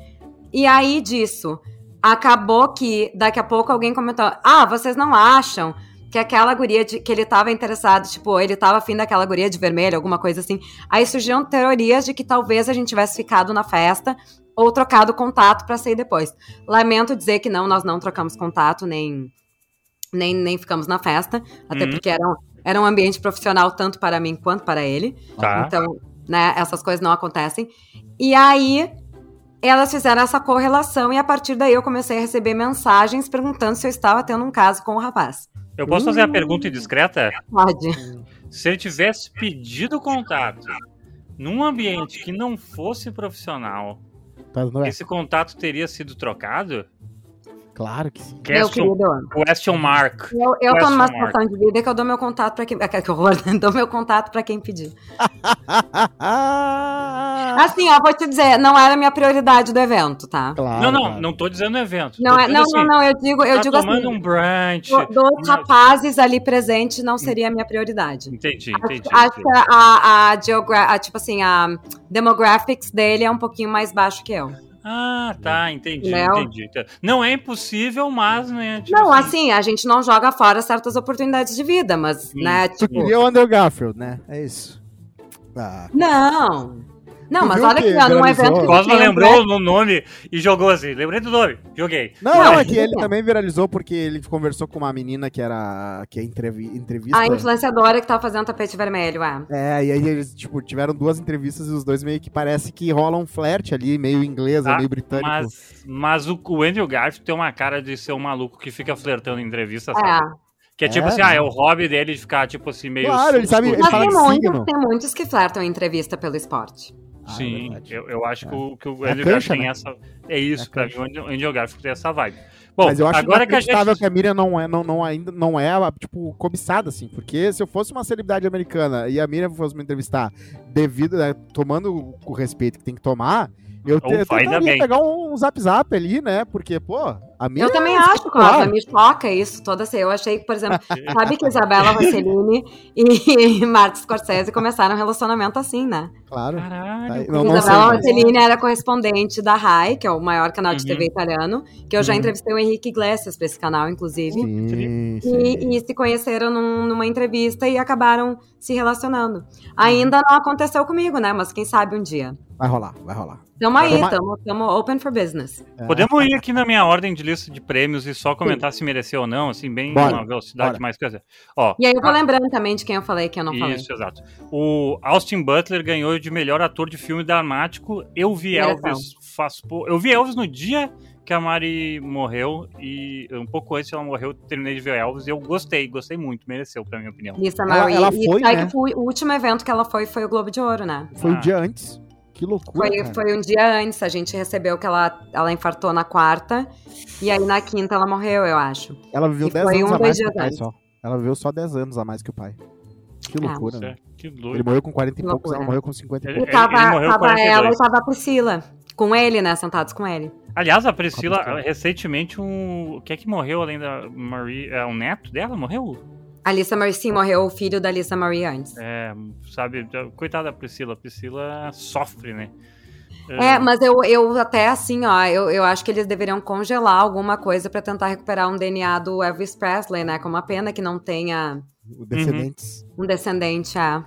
E aí disso, acabou que daqui a pouco alguém comentou: "Ah, vocês não acham que aquela guria de, que ele tava interessado, tipo, ele tava afim daquela guria de vermelho, alguma coisa assim. Aí surgiram teorias de que talvez a gente tivesse ficado na festa ou trocado contato pra sair depois. Lamento dizer que não, nós não trocamos contato, nem, nem, nem ficamos na festa, até Uhum. porque era um, era um ambiente profissional tanto para mim quanto para ele. Tá. Então, né, essas coisas não acontecem. E aí, elas fizeram essa correlação e a partir daí eu comecei a receber mensagens perguntando se eu estava tendo um caso com o rapaz. Eu posso fazer a pergunta indiscreta? Pode. Se ele tivesse pedido contato num ambiente que não fosse profissional? Esse contato teria sido trocado? Claro que sim. Meu Question, querido, question mark. eu, eu tô numa Question mark. situação de vida que eu dou meu contato pra quem. ah, Que horror, dou meu contato pra quem pedir. Assim, ó, vou te dizer, não era a minha prioridade do evento, tá? claro, Não, não, não tô dizendo evento. Não, é, não, assim, não, não, eu digo, eu tá digo tomando assim. um brunch. do- Dos rapazes ali presentes não seria a minha prioridade. Entendi, entendi. acho que a, a, a, tipo assim, a demographics dele é um pouquinho mais baixo que eu. Ah, tá, entendi, Não. entendi. Não é impossível, mas, né? tipo não, assim, a gente não joga fora certas oportunidades de vida, mas, Sim. né, Tu tipo... queria o Andrew Garfield, né? É isso. Ah. Não! Não, mas olha que aqui, ó, num evento... que Cosma lembrou no nome e jogou assim. Lembrei do nome, joguei. Não, Não, é é que ele também viralizou porque ele conversou com uma menina que era. que é entrevi entrevista. A influenciadora que tava fazendo tapete vermelho, é. É, e aí eles, tipo, tiveram duas entrevistas e os dois meio que parece que rola um flerte ali, meio inglês, Ah, meio britânico. Mas, mas o, o Andrew Garfield tem uma cara de ser um maluco que fica flertando em entrevista, sabe? É. Que é tipo É, assim, ah, é o hobby dele de ficar, tipo assim, meio. Claro, ele sabe- ele Mas fala tem de muitos, signo. tem muitos que flertam em entrevista pelo esporte. Ah, é Sim, verdade. eu, eu acho que o, que o É a Andrew cancha, Garfield tem né? essa. É isso, É pra mim, o Andrew- o Andrew Garfield tem essa vibe. Bom, Mas eu acho agora que a gente. que a Miriam não é, não, não ainda não é, tipo, cobiçada, assim. Porque se eu fosse uma celebridade americana e a Miriam fosse me entrevistar devido, né, tomando o respeito que tem que tomar, eu, te, eu tentaria pegar um zap zap ali, né? Porque, pô, Eu também é acho, espetacular. Cláudia, me choca isso toda assim. Eu achei que, por exemplo, sabe que Isabela Rossellini e Martin Scorsese começaram um relacionamento assim, né? Claro. Caralho. Não, Isabela Rossellini era correspondente da RAI, que é o maior canal de Uhum. TV italiano, que eu já Uhum. entrevistei o Henrique Iglesias pra esse canal, inclusive. Sim, sim. E, e se conheceram num- numa entrevista e acabaram se relacionando. Ainda não aconteceu comigo, né? Mas quem sabe um dia. Vai rolar, vai rolar. Tamo aí, tamo, tamo open for business. É. Podemos ir aqui na minha ordem de lista de prêmios e só comentar se mereceu ou não, assim, bem Bora, uma velocidade bora. mais coisa. Ó, E aí eu vou a- lembrando também de quem eu falei e quem eu não falei. Isso, exato. O Austin Butler ganhou de melhor ator de filme dramático. Eu vi Mereção. Elvis faz Eu vi Elvis no dia que a Mari morreu e um pouco antes ela morreu, eu terminei de ver Elvis e eu gostei, gostei muito, mereceu, pra minha opinião. Lisa Ela- ela e foi, né? que foi- o último evento que ela foi foi o Globo de Ouro, né? Foi Ah. um dia antes. Que loucura. Foi, cara. foi um dia antes, a gente recebeu que ela, ela infartou na quarta, e aí na quinta ela morreu, eu acho. Ela viveu E 10 foi anos um, a dois mais que o dias pai antes. só. Ela viveu só 10 anos a mais que o pai. Que É. loucura, né? Certo, Que Ele doido. morreu com 40 e poucos, ela morreu com 50 e Ele- E poucos. tava, morreu tava 42. ela e tava a Priscila, com ele, né, sentados com ele. Aliás, a Priscila, Priscila. recentemente, um... o que é que morreu além da Marie? É, um neto dela morreu? A Lisa Marie, sim, morreu o filho da Lisa Marie antes. É, sabe, coitada da Priscila, a Priscila sofre, né? É, mas eu, eu até assim, ó, eu, eu acho que eles deveriam congelar alguma coisa pra tentar recuperar um DNA do Elvis Presley, né? Com uma pena que não tenha O Descendentes. um descendente. É.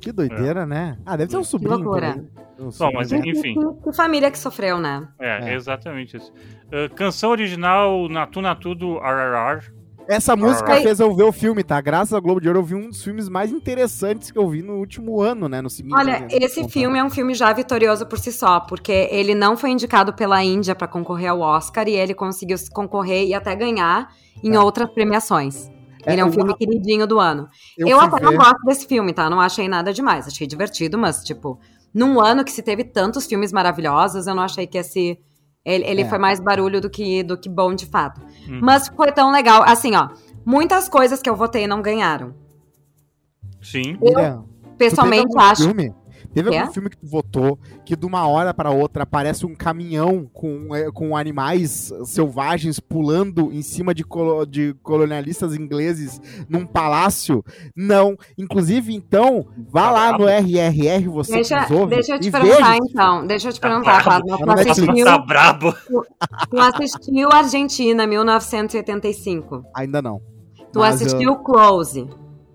Que doideira, né? Ah, deve ter um sobrinho. loucura. também. Um Bom, sobrinho. mas E- enfim. Que, que família que sofreu, né? É, É. exatamente isso. Uh, canção original Natu Natu do RRR. Essa música Ai. fez eu ver o filme, tá? Graças ao Globo de Ouro, eu vi um dos filmes mais interessantes que eu vi no último ano, né? No cinema. Olha, esse filme é um filme já vitorioso por si só, porque ele não foi indicado pela Índia pra concorrer ao Oscar e ele conseguiu se concorrer e até ganhar em É. outras premiações. É, Ele é um eu- filme queridinho do ano. Eu, fui até não ver- gosto desse filme, tá? Não achei nada demais. Achei divertido, mas, tipo, num ano que se teve tantos filmes maravilhosos, eu não achei que esse. Ele, ele É. foi mais barulho do que, do que bom de fato. Uhum. Mas foi tão legal. Assim, ó, muitas coisas que eu votei não ganharam. Sim. Tu Pessoalmente, acho. Filme, teve algum filme que tu votou que de uma hora pra outra aparece um caminhão com, é, com animais selvagens pulando em cima de, colo- de colonialistas ingleses num palácio? Não. Inclusive, então, vá Tá lá no RRR, você Deixa, que nos ouve, deixa eu te perguntar, veja. então. Deixa eu te Tá perguntar. Tá Tu assistiu, Tá brabo. tu assistiu Argentina, 1985. Ainda não. Tu Mas, assistiu Close.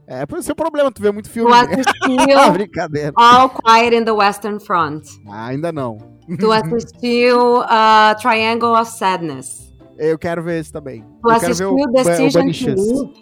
É, por seu problema, tu vê muito Tu filme. né? assistiu Ah, brincadeira. All Quiet in the Western Front. Ainda não. Tu assistiu uh, Triangle of Sadness. Eu quero ver esse também. Tu eu assistiu o, Decision to.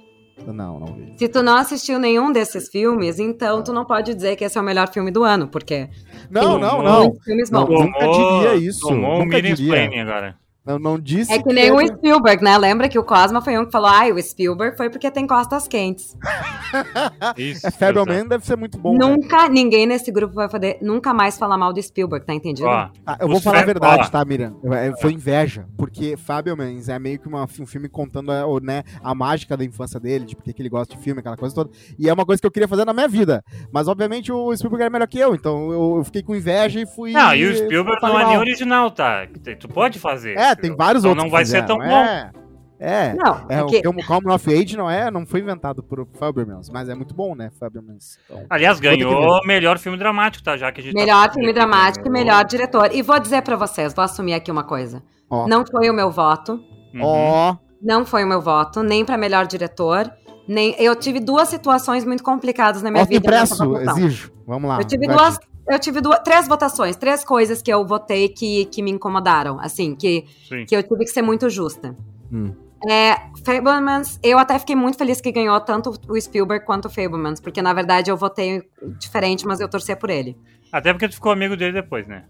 Não, não vi. Se tu não assistiu nenhum desses filmes, então tu não pode dizer que esse é o melhor filme do ano, porque Não, tem não, não. muitos filmes Não, bons. nunca diria isso, Tomou um nunca Miriam diria. Explaining agora. Eu não disse É que nem o ele- Spielberg, né? Lembra que o Cosma foi um que falou, ai, o Spielberg foi porque tem costas quentes. Isso. É exato. deve ser muito bom. né? nunca, ninguém nesse grupo vai poder nunca mais falar mal do Spielberg, tá entendido? Ó, Tá, eu vou falar a verdade, ó. tá, Miriam? É, Foi inveja, porque Fablemans é meio que uma- um filme contando a, o, né, a mágica da infância dele, de porque que ele gosta de filme, aquela coisa toda. E é uma coisa que eu queria fazer na minha vida. Mas, obviamente, o Spielberg é melhor que eu, então eu, eu fiquei com inveja e fui. Não, e o Spielberg não é nem original, tá? Tu pode fazer. É, tem vários Só outros. não vai ser tão bom. É, é. Não, É, é o Coming of Age não é, não foi inventado por Fablemans, mas é muito bom, né, Fablemans. Então, Aliás, ganhou melhor filme dramático, tá? Já que a gente tá melhor falando filme dramático e melhor diretor. E vou dizer pra vocês, vou assumir aqui uma coisa. Ó. Não foi o meu voto, Uhum. ó, não foi o meu voto, nem pra melhor diretor, nem... Eu tive duas situações muito complicadas na minha voto vida impresso, exijo. Vamos lá. Eu tive duas. Eu tive duas, três votações, três coisas que eu votei que, que me incomodaram, assim, que, Sim. que eu tive que ser muito justa. Hum. É, Fablemans, eu até fiquei muito feliz que ganhou tanto o Spielberg quanto o Fablemans, porque na verdade eu votei diferente, mas eu torcia por ele. Até porque tu ficou amigo dele depois, né?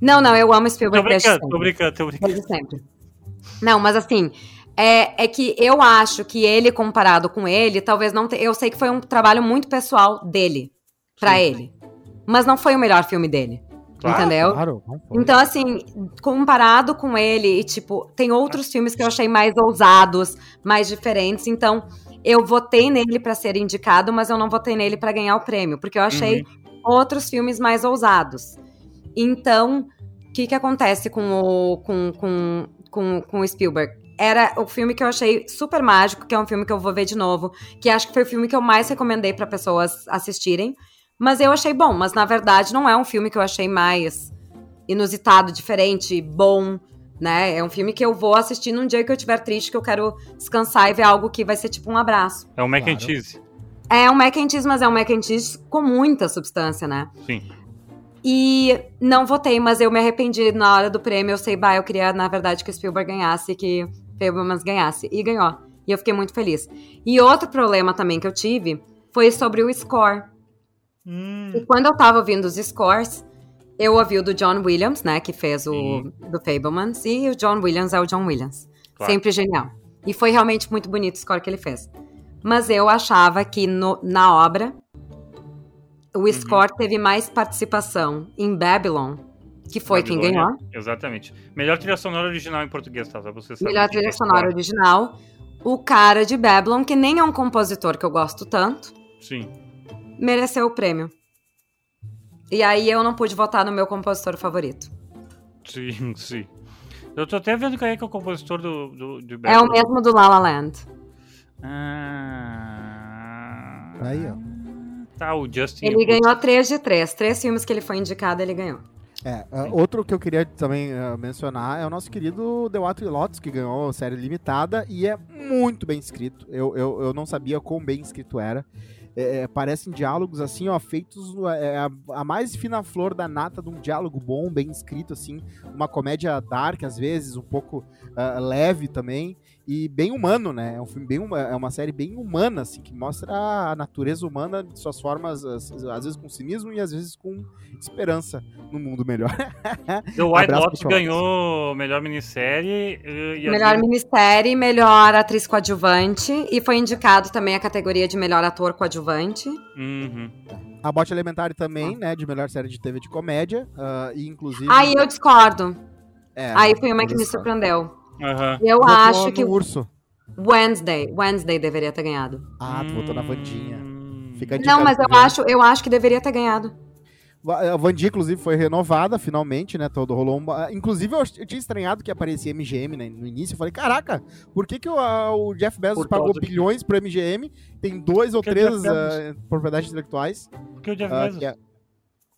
Não, não, eu amo Tô Spielberg desde brincando, sempre. tô brincando, tô brincando. Desde sempre. Não, mas assim, é, é que eu acho que ele, comparado com ele, talvez não. te- eu sei que foi um trabalho muito pessoal dele, pra Sim. ele. Mas não foi o melhor filme dele. Claro, entendeu? Claro. Então, assim, comparado com ele, e, tipo, tem outros filmes que eu achei mais ousados, mais diferentes. Então, eu votei nele pra ser indicado, mas eu não votei nele pra ganhar o prêmio, porque eu achei Uhum. outros filmes mais ousados. Então, o que que acontece com o, com, com, com, com o Spielberg? Era o filme que eu achei super mágico, que é um filme que eu vou ver de novo, que acho que foi o filme que eu mais recomendei pra pessoas assistirem. Mas eu achei bom, mas na verdade não é um filme que eu achei mais inusitado, diferente, bom, né? É um filme que eu vou assistir num dia que eu estiver triste, que eu quero descansar e ver algo que vai ser tipo um abraço. É o mac and Claro. cheese. É um mac and cheese, mas é um mac and cheese com muita substância, né? Sim. E não votei, mas eu me arrependi na hora do prêmio. Eu sei, bah, eu queria, na verdade, que o Spielberg ganhasse, que Fablemans ganhasse. E ganhou. E eu fiquei muito feliz. E outro problema também que eu tive foi sobre o score. Hum, E quando eu tava ouvindo os scores, eu ouvi o do John Williams, né, que fez o Sim. do Fablemans, e o John Williams é o John Williams. Claro. Sempre genial. E foi realmente muito bonito o score que ele fez. Mas eu achava que no- na obra Uhum. o score teve mais participação em Babylon, que foi quem Babilônia. ganhou. Exatamente. Melhor trilha sonora original em português, tá? Só você saber. Melhor quem trilha é sonora original. O cara de Babylon, que nem é um compositor que eu gosto tanto. Sim. Mereceu o prêmio. E aí eu não pude votar no meu compositor favorito. Sim, sim. Eu tô até vendo quem é que é o compositor do, do, do É o mesmo do La La Land. Ah, Aí, ó. Tá, o Justin. Ele ganhou 3 de 3. Três filmes que ele foi indicado, ele ganhou. É, ah, outro que eu queria também ah, mencionar é o nosso querido The Water Lotus, que ganhou série limitada e é muito bem escrito. Eu, eu, eu não sabia quão bem escrito era. É, é, parecem diálogos assim, ó, feitos é, a, a, mais fina flor da nata de um diálogo bom, bem escrito, assim, uma comédia dark às vezes, um pouco uh, leve também e bem humano, né? É um filme bem é uma série bem humana, assim, que mostra a natureza humana de suas formas, às, às vezes com cinismo e às vezes com esperança no mundo melhor. The White Lotus ganhou melhor minissérie. E melhor minissérie, melhor atriz coadjuvante e foi indicado também a categoria de melhor ator coadjuvante. Uhum. A Bote Elementary também, né, de melhor série de TV de comédia, uh, e inclusive... Aí eu discordo. É, Aí foi uma que me surpreendeu. Uhum. Eu votou acho que. Urso. Wednesday. Wednesday deveria ter ganhado. Ah, tu votou na Vandinha. Hum. Fica Não, mas eu acho, eu acho que deveria ter ganhado. A Vandinha, inclusive, foi renovada finalmente, né? Todo rolou um... Inclusive, eu, tinha estranhado que aparecia MGM né, no início. Eu falei, caraca, por que, que o, o Jeff Bezos pagou bilhões que... pro MGM? Tem dois ou três uh, propriedades intelectuais. Por que o Jeff uh, Bezos?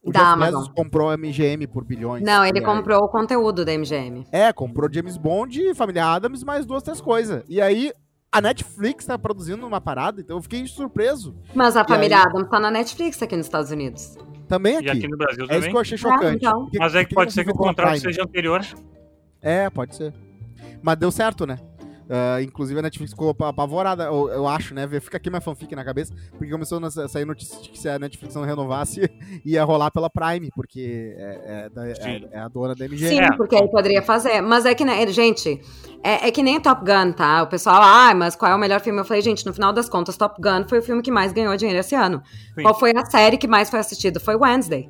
É... O da Jeff Amazon. Bezos comprou a MGM por bilhões. Não, ele comprou o conteúdo da MGM. É, comprou James Bond, Família Adams, mais duas, três coisas. E aí, a Netflix tá produzindo uma parada, então eu fiquei surpreso. Mas a Família aí... Adams tá na Netflix aqui nos Estados Unidos. Também aqui. E aqui no Brasil também. É isso que eu achei chocante. É, então. Mas é que pode ser que o contrato seja anterior. É, pode ser. Mas deu certo, né? Uh, inclusive a Netflix ficou apavorada, eu, eu, acho, né? Fica aqui minha fanfic na cabeça, porque começou a sair notícia de que se a Netflix não renovasse, ia rolar pela Prime, porque é, é, da, é, é a dona da MGM. Sim, porque aí poderia fazer. Mas é que, né, gente, é, é, que nem Top Gun, tá? O pessoal, ah, mas qual é o melhor filme? Eu falei, gente, no final das contas, Top Gun foi o filme que mais ganhou dinheiro esse ano. Sim. Qual foi a série que mais foi assistida? Foi Wednesday.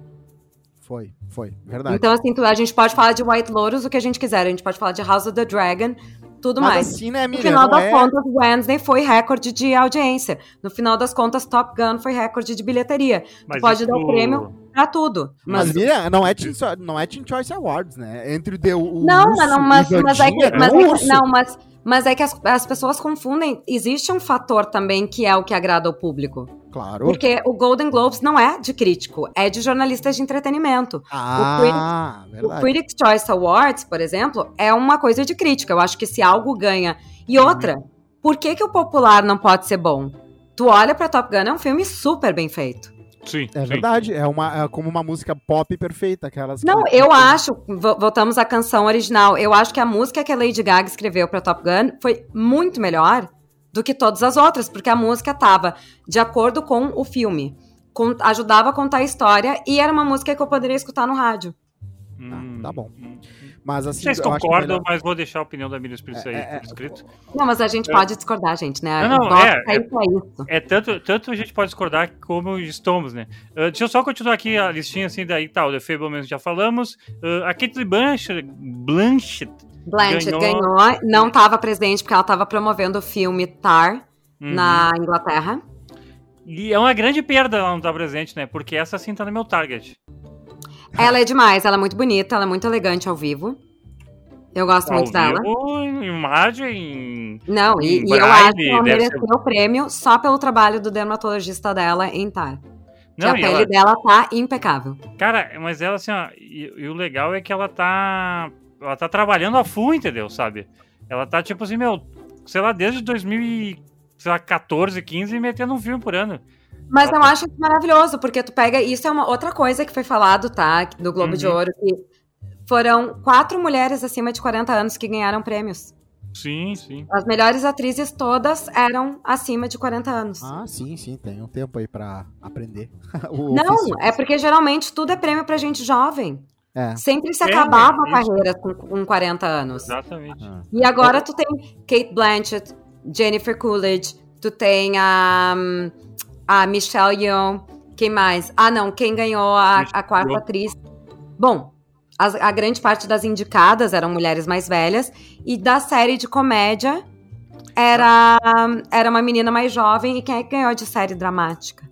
Foi, foi, verdade. Então, assim, a gente pode falar de White Lotus o que a gente quiser. A gente pode falar de House of the Dragon, tudo Mas mais. Assim, né, no final das é... contas, Wednesday foi recorde de audiência. No final das contas, Top Gun foi recorde de bilheteria. Mas tu pode isso... dar o prêmio pra tudo. Mas, mas Miriam, não é, teen, não é Teen Choice Awards, né? Entre o, o Não, mas, não, mas, mas é que, mas é que, não, mas mas é que as, as pessoas confundem. Existe um fator também que é o que agrada ao público. Claro. Porque o Golden Globes não é de crítico, é de jornalistas de entretenimento. Ah, o Critics, verdade. O Critics' Choice Awards, por exemplo, é uma coisa de crítica. Eu acho que se algo ganha. E uhum. outra, por que, que o popular não pode ser bom? Tu olha pra Top Gun, é um filme super bem feito. Sim, é sim. verdade, é, uma, é como uma música pop perfeita, aquelas. Não, que... eu acho, voltamos à canção original, eu acho que a música que a Lady Gaga escreveu para Top Gun foi muito melhor do que todas as outras, porque a música tava de acordo com o filme, com, ajudava a contar a história e era uma música que eu poderia escutar no rádio. Hum, tá, tá bom. Mas assim, Vocês concordam, mas vou deixar a opinião da Miriam Espírito é, aí é, por escrito. Não, mas a gente é. pode discordar, gente, né? Não, não, é, é, é, tanto, tanto a gente pode discordar como estamos, né? Uh, deixa eu só continuar aqui a listinha assim daí tal. The Fablemans já falamos. Uh, a Kate Blanchett, Blanchett, Blanchett ganhou. ganhou. Não estava presente porque ela estava promovendo o filme Tar uhum. na Inglaterra. E é uma grande perda ela não estar tá presente, né? Porque essa sim tá no meu target. Ela é demais, ela é muito bonita, ela é muito elegante ao vivo. Eu gosto ao muito dela. imagem. Não, e, e eu acho que ela mereceu ser... o prêmio só pelo trabalho do dermatologista dela em Tar. Não, que a pele ela... dela tá impecável. Cara, mas ela assim, ó, e, e, o legal é que ela tá. Ela tá trabalhando a full, entendeu? Sabe? Ela tá tipo assim, meu, sei lá, desde 2014, 15 metendo um filme por ano. Mas eu acho maravilhoso, porque tu pega. Isso é uma outra coisa que foi falado, tá? Do Globo uhum. de Ouro, que foram quatro mulheres acima de 40 anos que ganharam prêmios. Sim, sim. As melhores atrizes todas eram acima de 40 anos. Ah, sim, sim. Tem um tempo aí pra aprender. Não, ofício. é porque geralmente tudo é prêmio pra gente jovem. É. Sempre se acabava a carreira com, com 40 anos. Exatamente. Ah. E agora tu tem Kate Blanchett, Jennifer Coolidge, tu tem a. Um, a Michelle Yeoh, quem mais? Ah, não, quem ganhou a, a quarta atriz? Bom, a, a, grande parte das indicadas eram mulheres mais velhas, e da série de comédia era, era uma menina mais jovem, e quem é que ganhou de série dramática?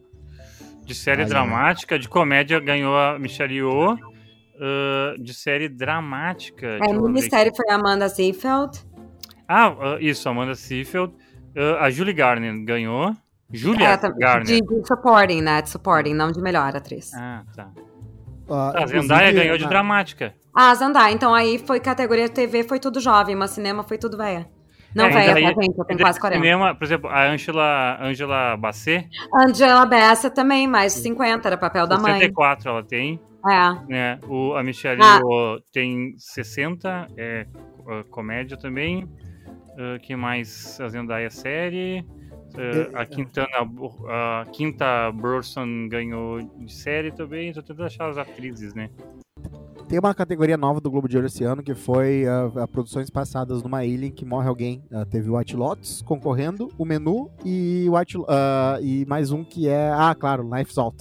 De série dramática, de comédia ganhou a Michelle Yeoh, uh, de série dramática... É, a minissérie foi a Amanda Seyfried. Ah, uh, isso, Amanda Seyfried. Uh, a Julie Garner ganhou. Julia é, Garner. De, de, supporting, né? De supporting, não de melhor atriz. Ah, tá. Uh, a Zendaya ganhou de dramática. Ah, Zendaya. Então aí foi categoria TV, foi tudo jovem, mas cinema foi tudo velha. Não, É, velha, daí- tá, gente, eu tenho quase daí, 40. cinema, por exemplo, a Angela, Angela Bassett, Angela Bassett também, mais 50, era papel da mãe. 64 ela tem, É. né? O, a Michelle Ah. Yeoh tem 60, é uh, comédia também. Uh, que mais? A Zendaya série. Uh, a Quintana, a Quinta Burson ganhou de série também. Tô tentando achar as atrizes, né? Tem uma categoria nova do Globo de Ouro esse ano que foi ah, a produções passadas numa ilha em que morre alguém. Ah, teve o White Lotus concorrendo, o Menu e, White, ah, e mais um que é. Ah, claro, Knife's Out.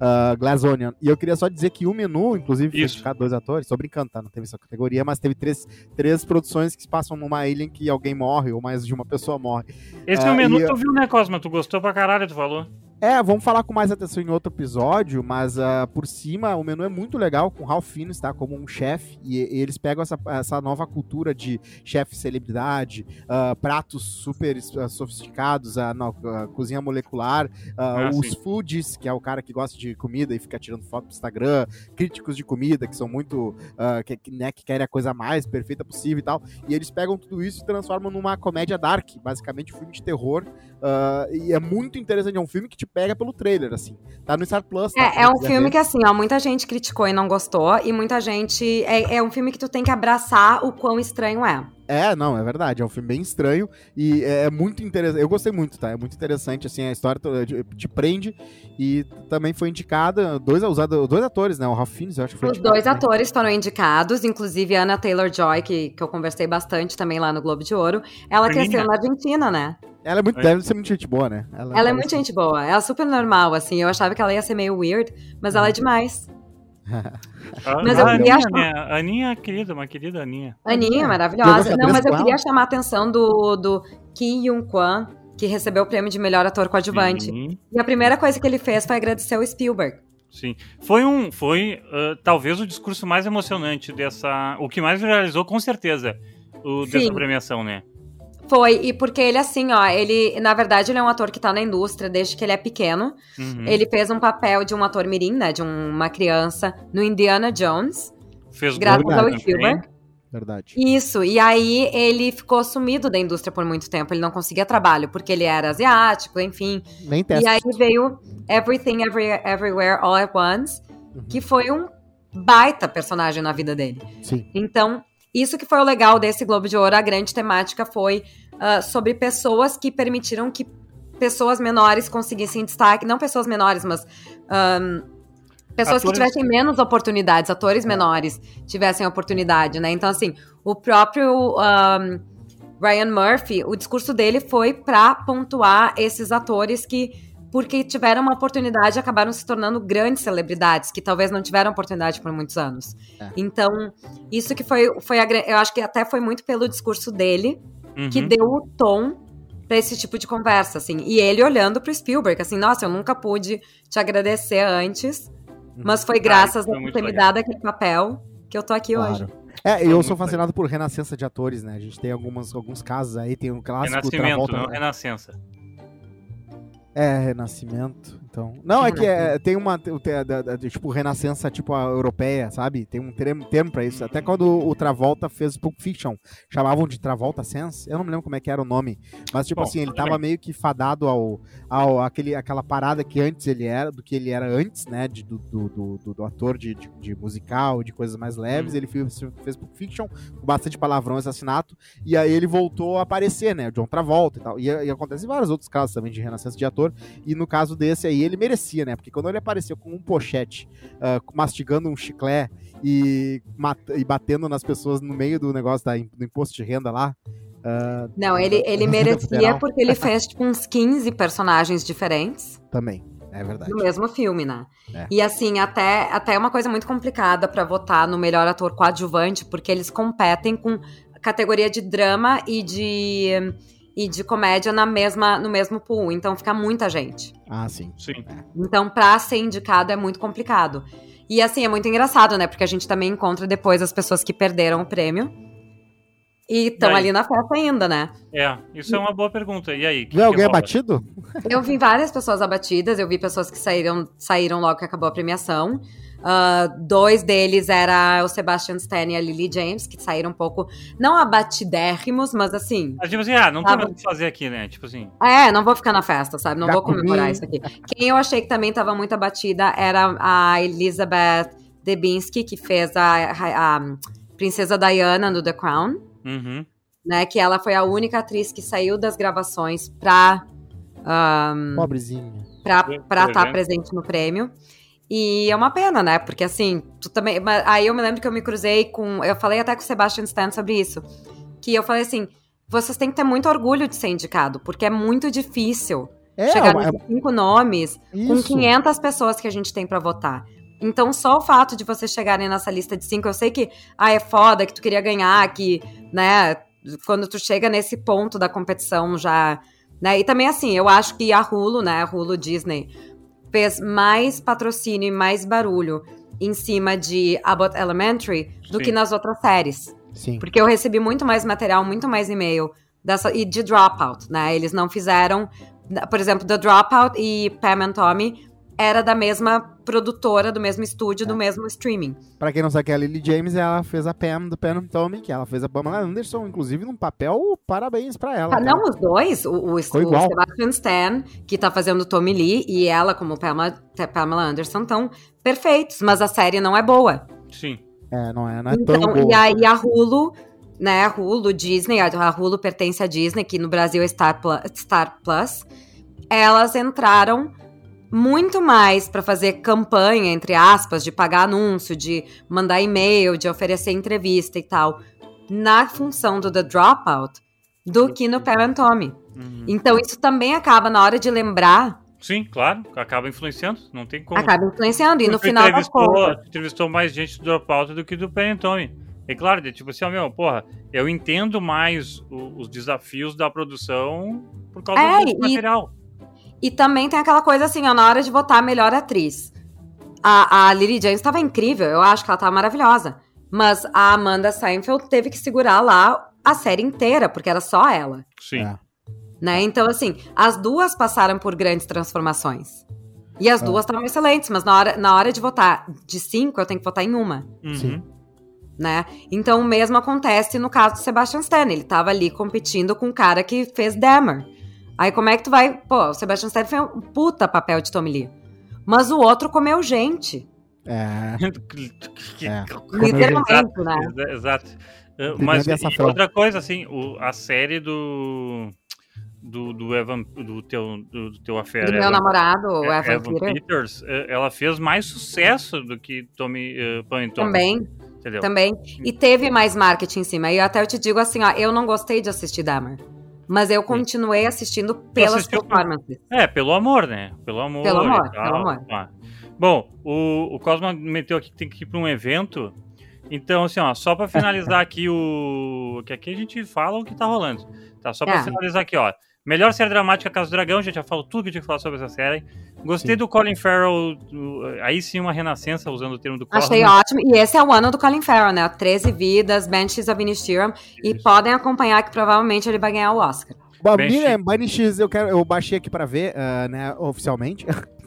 ah, Glass Onion. E eu queria só dizer que o Menu, inclusive, foi indicado dois atores. Tô brincando, tá? Não teve essa categoria, mas teve três, três produções que se passam numa ilha em que alguém morre ou mais de uma pessoa morre. Esse é o menu e- tu viu, né, Cosma? Tu gostou pra caralho, tu falou. É, vamos falar com mais atenção em outro episódio, mas ah, por cima o menu é muito legal, com o Ralph Fiennes, tá? Como um chefe, e, e eles pegam essa, essa nova cultura de chefe celebridade, ah, pratos super ah, sofisticados, a, cozinha molecular, ah, os sim. foodies, que é o cara que gosta de comida e fica tirando foto pro Instagram, críticos de comida, que são muito, que, né, que querem a coisa mais perfeita possível e tal, e eles pegam tudo isso e transformam numa comédia dark, basicamente um filme de terror, e é muito interessante, é um filme que te pega pelo trailer, assim. Tá no Star Plus. tá? É, é um filme ver. que, assim, ó, muita gente criticou e não gostou, e muita gente. É, é um filme que tu tem que abraçar o quão estranho é. É, não, é verdade. É um filme bem estranho e é, é muito interessante. Eu gostei muito, tá? É muito interessante, assim, a história to- te, prende e também foi indicada dois, usado, dois atores, né? O Ralph Fiennes, eu acho que foi Os indicado dois também. atores foram indicados, inclusive a Anna Taylor-Joy, que, que eu conversei bastante também lá no Globo de Ouro. Ela Aninha. cresceu na Argentina, né? Ela é muito, É. deve ser muito gente boa, né? Ela é parece- muito gente boa. Ela é super normal, assim. Eu achava que ela ia ser meio weird, mas ela é demais. Mas a eu queria Aninha, achar- né? Aninha querida, uma querida Aninha. Aninha, maravilhosa. Não, mas eu queria chamar a atenção do, do Ki Yun Kwan, que recebeu o prêmio de melhor ator coadjuvante. Sim, E a primeira coisa que ele fez foi agradecer o Spielberg. sim. Foi um. Foi ah, talvez o discurso mais emocionante dessa. O que mais viralizou, com certeza, o, dessa premiação, né? Foi, e porque ele, assim, ó, ele, na verdade, ele é um ator que tá na indústria desde que ele é pequeno. Uhum. Ele fez um papel de um ator mirim, né, de um- uma criança, no Indiana Jones, Fez graças ao. Spielberg. Verdade. Isso, e aí ele ficou sumido da indústria por muito tempo, ele não conseguia trabalho, porque ele era asiático, enfim. Nem teste. E aí veio Everything Every- Everywhere All at Once, Uhum. que foi um baita personagem na vida dele. Sim. Então, isso que foi o legal desse Globo de Ouro, a grande temática foi ah, sobre pessoas que permitiram que pessoas menores conseguissem destaque, não pessoas menores, mas ahn, pessoas que Atores- tivessem menos oportunidades, atores menores tivessem oportunidade, né? Então, assim, o próprio ahn, Ryan Murphy, o discurso dele foi pra pontuar esses atores que porque tiveram uma oportunidade, acabaram se tornando grandes celebridades, que talvez não tiveram oportunidade por muitos anos. É. Então, isso que foi, foi a, eu acho que até foi muito pelo discurso dele Uhum. que deu o tom pra esse tipo de conversa, assim. E ele olhando pro Spielberg, assim, nossa, eu nunca pude te agradecer antes, mas foi graças foi a ter me dado aquele papel que eu tô aqui hoje. Claro. É, Foi eu muito sou fascinado por renascença de atores, né? A gente tem algumas, alguns casos aí, tem um clássico Renascimento, Travolta, não né? Renascença. É, Renascimento. Então. Não, é que é, tem uma. tem- tipo, Renascença, tipo, a europeia, sabe? Tem um termo, termo pra isso. Até quando o Travolta fez Pulp Fiction, chamavam de Travolta Sense. Eu não me lembro como é que era o nome. Mas, tipo Bom, assim, ele tava meio que fadado ao, ao aquele, aquela parada que antes ele era, do que ele era antes, né? De, do, do, do, do- ator de, de, de musical, de coisas mais leves. Ele fez, fez Pulp Fiction, com bastante palavrão assassinato. E aí ele voltou a aparecer, né? O John Travolta e tal. E, e acontece em vários outros casos também de renascença de ator. E no caso desse aí, ele merecia, né? Porque quando ele apareceu com um pochete, ah, mastigando um chiclete e, e batendo nas pessoas no meio do negócio da, do imposto de renda lá. ah, Não, ele, ele merecia porque ele fez, tipo, uns 15 personagens diferentes. também, é verdade. no mesmo filme, né? É. E assim, até, até é uma coisa muito complicada pra votar no melhor ator coadjuvante, porque eles competem com categoria de drama e de e de comédia na mesma no mesmo pool, então fica muita gente. Ah, sim. Sim. Então, pra ser indicado é muito complicado. E assim, é muito engraçado, né? Porque a gente também encontra depois as pessoas que perderam o prêmio e estão ali na festa ainda, né? É, isso é uma boa pergunta. E aí? que Viu que alguém rola? abatido? Eu vi várias pessoas abatidas, eu vi pessoas que saíram, saíram logo que acabou a premiação. Uh, dois deles era o Sebastian Stan e a Lily James, que saíram um pouco, não abatidérrimos, mas assim. Mas tipo assim, ah, não tem mais o que fazer aqui, né? Tipo assim. É, não vou ficar na festa, sabe? Não Já vou comemorar comi. isso aqui. Quem eu achei que também tava muito abatida era a Elizabeth Debinski, que fez a, a- a Princesa Diana no The Crown, Uhum. né? Que ela foi a única atriz que saiu das gravações pra. um, Pobrezinha. pra estar evento. presente no prêmio. E é uma pena, né? Porque assim, tu também. Aí eu me lembro que eu me cruzei com. Eu falei até com o Sebastian Stan sobre isso. Que eu falei assim: vocês têm que ter muito orgulho de ser indicado, porque é muito difícil É, chegar é- nos cinco nomes com isso. 500 pessoas que a gente tem pra votar. Então, só o fato de vocês chegarem nessa lista de cinco, eu sei que, ah, é foda, que tu queria ganhar, que, né, quando tu chega nesse ponto da competição já, né, e também assim, eu acho que a Hulu, né, a Hulu Disney, fez mais patrocínio e mais barulho em cima de Abbott Elementary do Sim. que nas outras séries. Sim. Porque eu recebi muito mais material, muito mais e-mail dessa, e de Dropout, né? Eles não fizeram. Por exemplo, The Dropout e Pam and Tommy era da mesma produtora, do mesmo estúdio, do mesmo streaming. Pra quem não sabe que é a Lily James, ela fez a Pam do Pam and Tommy, que ela fez a Pamela Anderson, inclusive num papel, parabéns pra ela. Ah, cara. não, os dois, o, o, o. Sebastian Stan, que tá fazendo Tommy Lee, e ela, como Pamela, Pamela Anderson, estão perfeitos, mas a série não é boa. Sim. É, não é, não é tão Então, boa. e aí a Hulu, né, a Hulu, Disney, a a Hulu pertence à Disney, que no Brasil é Star Plus, Star Plus elas entraram muito mais para fazer campanha, entre aspas, de pagar anúncio, de mandar e-mail, de oferecer entrevista e tal, na função do The Dropout, do que no Parent Tommy. Uhum. Então isso também acaba na hora de lembrar, Sim, claro, acaba influenciando, não tem como. acaba influenciando, e no final das contas. entrevistou mais gente do Dropout do que do Penentome. É claro, de, tipo assim, ó, meu, porra, eu entendo mais o- os desafios da produção por causa É, e- material. E também tem aquela coisa assim, ó, na hora de votar a melhor atriz. A, a Lily James estava incrível, eu acho que ela tava maravilhosa. Mas a Amanda Seinfeld teve que segurar lá a série inteira, porque era só ela. Sim. É. Né? Então, assim, as duas passaram por grandes transformações. E as É. duas estavam excelentes, mas na hora, na hora de votar de cinco, eu tenho que votar em uma. Uhum. Sim. Né? Então o mesmo acontece no caso do Sebastian Stan. Ele tava ali competindo com o cara que fez Dahmer. Aí como é que tu vai. Pô, o Sebastian Stan fez um puta papel de Tommy Lee. Mas o outro comeu gente. É. É. Literalmente, né? Exa- Exato. Uh, Entendendo mas essa e outra coisa, assim, o- a série do. Do, do Evan. Do teu, do, do teu affair. Do meu Evan- namorado, o é, Evan Peters. Peters, eh, ela fez mais sucesso do que Tommy uh, Pan Tommy. Também, Entendeu? também. E teve mais marketing em cima. E até eu te digo assim, ó, eu não gostei de assistir Dahmer. Mas eu continuei assistindo pelas assistiu- performances. É, pelo amor, né? Pelo amor. Pelo amor, pelo amor. tá. Bom, o, o Cosma meteu aqui que tem que ir pra um evento. Então, assim, ó, só pra finalizar aqui o. Que aqui a gente fala o que tá rolando. Tá? Só pra É. finalizar aqui, ó. Melhor série dramática Casa do Dragão, a gente já falou tudo que eu tinha que falar sobre essa série. Gostei Sim. do Colin Farrell, o- aí sim uma renascença, usando o termo do Cosma. Achei ótimo. E esse é o ano do Colin Farrell, né? 13 Vidas, Banshees of Inisherin. E podem acompanhar que provavelmente ele vai ganhar o Oscar. Bom, X, eu, quero, eu baixei aqui pra ver, ah, né, oficialmente.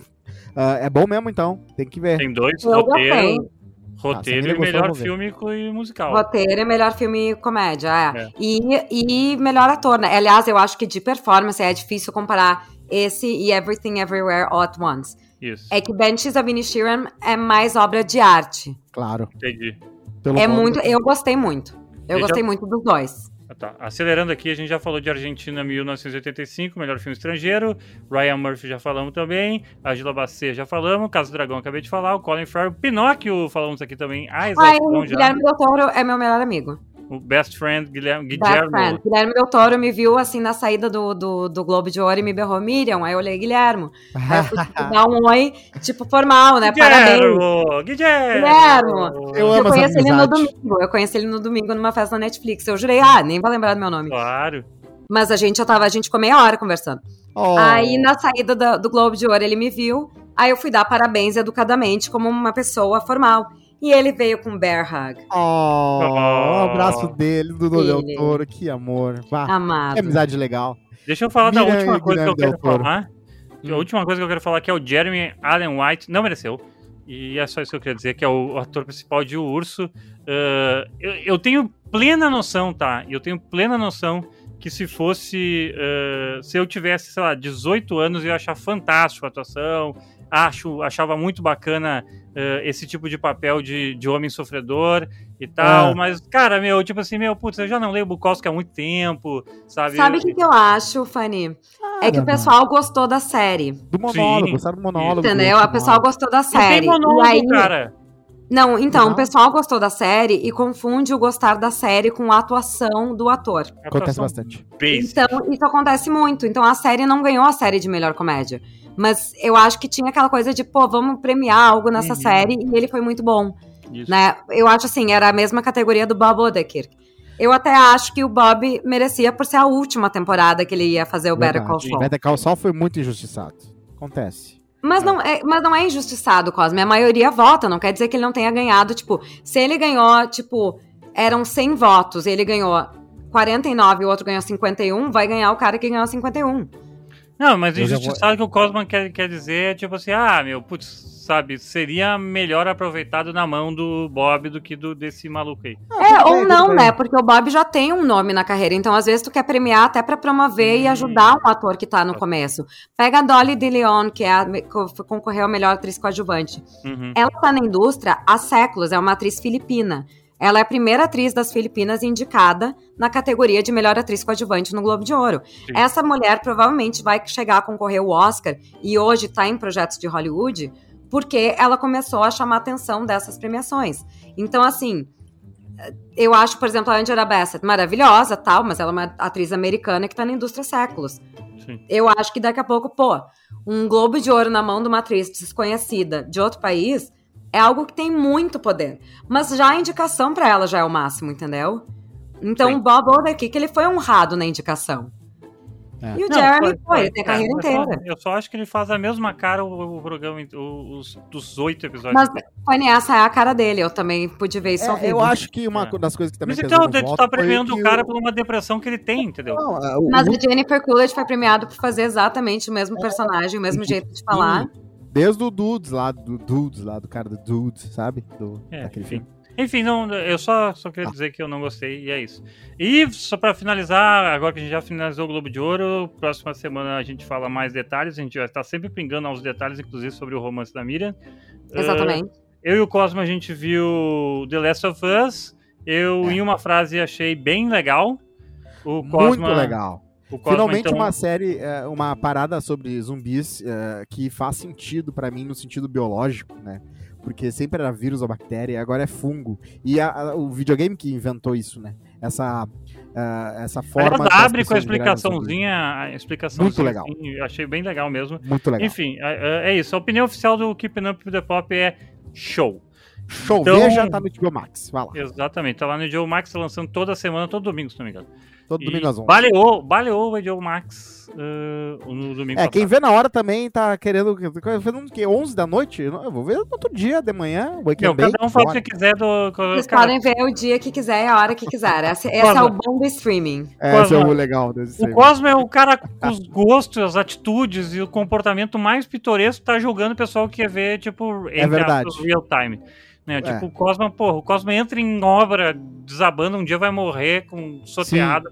Ah, é bom mesmo, então. Tem que ver. Tem dois, Eu roteiro, roteiro se a e Miriam gostou, melhor filme e musical. Roteiro e melhor filme e comédia, é. É. E, e melhor ator, né? Aliás, eu acho que de performance é difícil comparar esse e Everything Everywhere All at Once. Isso, É que Banshees of Inisherin é mais obra de arte. Claro. entendi. Pelo É muito. Eu gostei muito. Eu gostei muito dos dois. Ah, tá. Acelerando aqui, a gente já falou de Argentina 1985, melhor filme estrangeiro. Ryan Murphy já falamos também. Angela Bassett já falamos. Casa do Dragão acabei de falar. O Colin Farrell. Pinóquio falamos aqui também. A Ai, exaustão o. Guilherme Del Toro é meu melhor amigo. O Best Friend Guilherme, Best Guilherme. friend. Guilherme Del Toro me viu assim na saída do, do, do Globo de Ouro e me berrou Miriam. Aí eu olhei, Guilhermo. Aí eu fui tipo, dar um oi, tipo, formal, né? Parabéns. Guilhermo! Guilhermo! Guilhermo! Eu Eu conheci ele no domingo. Eu conheci ele no domingo numa festa na Netflix. Eu jurei, ah, nem vai lembrar do meu nome. Claro. Mas a gente já tava, a gente ficou meia hora conversando. Oh. Aí na saída do, do Globo de Ouro ele me viu. Aí eu fui dar parabéns educadamente, como uma pessoa formal. E ele veio com bear hug. Oh, o abraço dele, do Del. Toro, que amor. Vá, Amado. que amizade legal. Deixa eu falar da Miriam última coisa que eu quero falar. A última coisa que eu quero falar que é o Jeremy Allen White. Não mereceu. E é só isso que eu queria dizer, que é o, ator principal de O Urso. Uh, eu, eu, tenho plena noção, tá? Eu tenho plena noção que se fosse. Uh, se eu tivesse, sei lá, 18 anos, eu ia achar fantástico a atuação. Acho, achava muito bacana uh, esse tipo de papel de, de homem sofredor e tal. É. Mas, cara, meu, tipo assim, meu, putz, eu já não leio Bukowski há muito tempo, sabe? Sabe o que, que eu acho, Fanny? é que o pessoal gostou da série. Do monólogo, gostaram do monólogo. Entendeu? A pessoa gostou da série. Não tem monólogo, aí... cara. Não, então, não. o pessoal gostou da série e confunde o gostar da série com a atuação do ator. Acontece bastante. Então, isso acontece muito. Então, a série não ganhou a série de melhor comédia. Mas eu acho que tinha aquela coisa de, pô, vamos premiar algo nessa uhum. série e ele foi muito bom. Isso. Né? Eu acho assim, era a mesma categoria do Bob Odenkirk. Eu até acho que o Bob merecia por ser a última temporada que ele ia fazer o Verdade. Better Call Saul. Better Call Saul foi muito injustiçado. Acontece. Mas, é. Não, é, mas não é injustiçado, Cosme. A maioria vota, não quer dizer que ele não tenha ganhado. Tipo, se ele ganhou, tipo, eram 100 votos e ele ganhou 49 e o outro ganhou 51, vai ganhar o cara que ganhou 51. Não, mas injustiçado vou... que o Cosman quer, quer dizer é tipo assim, ah, meu, putz, sabe, seria melhor aproveitado na mão do Bob do que do desse maluco aí. É, ou não, né? Porque o Bob já tem um nome na carreira, então às vezes tu quer premiar até para promover hum. e ajudar um ator que tá no começo. Pega a Dolly de Leon, que é a, concorreu a melhor atriz coadjuvante. Uhum. Ela tá na indústria há séculos, é uma atriz filipina. Ela é a primeira atriz das Filipinas indicada na categoria de melhor atriz coadjuvante no Globo de Ouro. Sim. Essa mulher provavelmente vai chegar a concorrer ao Oscar e hoje está em projetos de Hollywood porque ela começou a chamar a atenção dessas premiações. Então, assim, eu acho, por exemplo, a Angela Bassett maravilhosa, tal, mas ela é uma atriz americana que está na indústria há séculos. Sim. Eu acho que daqui a pouco, pô, um Globo de Ouro na mão de uma atriz desconhecida de outro país é algo que tem muito poder. Mas já a indicação para ela já é o máximo, entendeu? Então, Sim. o Bob Odenkirk, ele foi honrado na indicação. É. E o não, Jeremy foi, ele tem a carreira inteira. Eu só, eu só, acho que ele faz a mesma cara o, o programa, os, dos oito episódios. Mas, Fanny, essa é a cara dele, eu também pude ver isso é, Eu acho que uma é. das coisas que também Mas então, tu tá premiando o cara por uma depressão que ele tem, entendeu? Não, é, o, Mas o Jennifer Coolidge foi premiado por fazer exatamente o mesmo personagem, o mesmo jeito de falar. Desde o Dudes lá, do Dudes lá, do cara do Dudes, sabe? Do, é, daquele enfim. filme. Enfim, não, eu só, só queria ah. dizer que eu não gostei e é isso. E só para finalizar, agora que a gente já finalizou o Globo de Ouro, próxima semana a gente fala mais detalhes, a gente vai estar sempre pingando aos detalhes, inclusive sobre o romance da Miriam. Exatamente. Uh, eu e o Cosmo a gente viu The Last of Us. Eu, é. em uma frase, achei bem legal. O Cosma, Muito legal. Finalmente então... uma série, é, uma parada sobre zumbis é, que faz sentido para mim no sentido biológico, né? porque sempre era vírus ou bactéria, agora é fungo. E a, a, o videogame que inventou isso, né? Essa, uh, essa forma. Ela abre com a explicaçãozinha, a explicação. Muito legal. Assim, achei bem legal mesmo. Muito legal. Enfim, é, é, isso. A opinião oficial do Keeping Up with the Pop é show. Show, então, veja, tá no HBO Max, vai lá. Exatamente, tá lá no HBO Max, tá lançando toda semana, todo domingo, se não me engano. Todo e domingo às 11. Baleou, baleou o HBO Max uh, no domingo É, passado. quem vê na hora também tá querendo... Vendo o quê? 11 da noite? Eu vou ver outro dia, de manhã. Não, cada um faz o que quiser do... Vocês cara... podem ver o dia que quiser e a hora que quiser. Esse, esse é o bom do streaming. É, esse é o legal desse streaming. O Cosmo é o cara com os gostos, as atitudes e o comportamento mais pitoresco tá julgando o pessoal que quer ver, tipo, é verdade. real time. Né? É. Tipo, o Cosmo, porra, o Cosmo entra em obra desabando, um dia vai morrer com soteada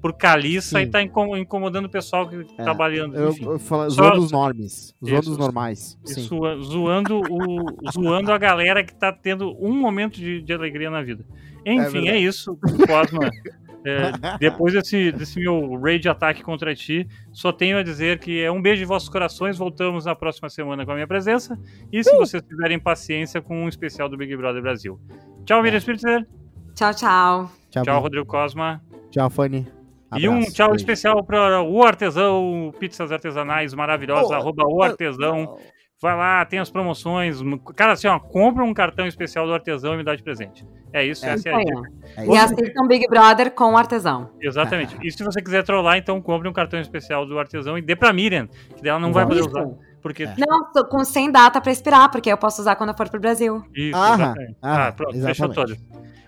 por caliça Sim. e tá incomodando o pessoal que é, trabalhando. Eu, eu falo, Só, zoando os normes, zoando os normais. Isso, zoando, o, zoando a galera que tá tendo um momento de, de alegria na vida. Enfim, é, é isso, Cosma. É, depois desse, desse meu rage ataque contra ti, só tenho a dizer que é um beijo em vossos corações. Voltamos na próxima semana com a minha presença. E se uh! vocês tiverem paciência com um especial do Big Brother Brasil. Tchau, Miriam Spitzer. Tchau, tchau. Tchau, tchau Rodrigo Cosma. Tchau, Fanny. Abraço, e um tchau beijo. especial para o Artesão, pizzas artesanais maravilhosas, oh, arroba o Artesão. Vai lá, tem as promoções. Cara, assim, ó, compra um cartão especial do Artesão e me dá de presente. É isso, é, essa é a dica. É e assistam Big Brother com o Artesão. Exatamente. E se você quiser trollar, então compre um cartão especial do Artesão e dê pra Miriam, que dela não vai poder usar. Porque... É. Não, tô com sem data pra expirar, porque eu posso usar quando eu for pro Brasil. Isso, ah, exatamente. Ah, ah, pronto, exatamente. fechou todo.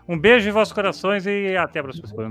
Um beijo em vossos corações e até a próxima semana.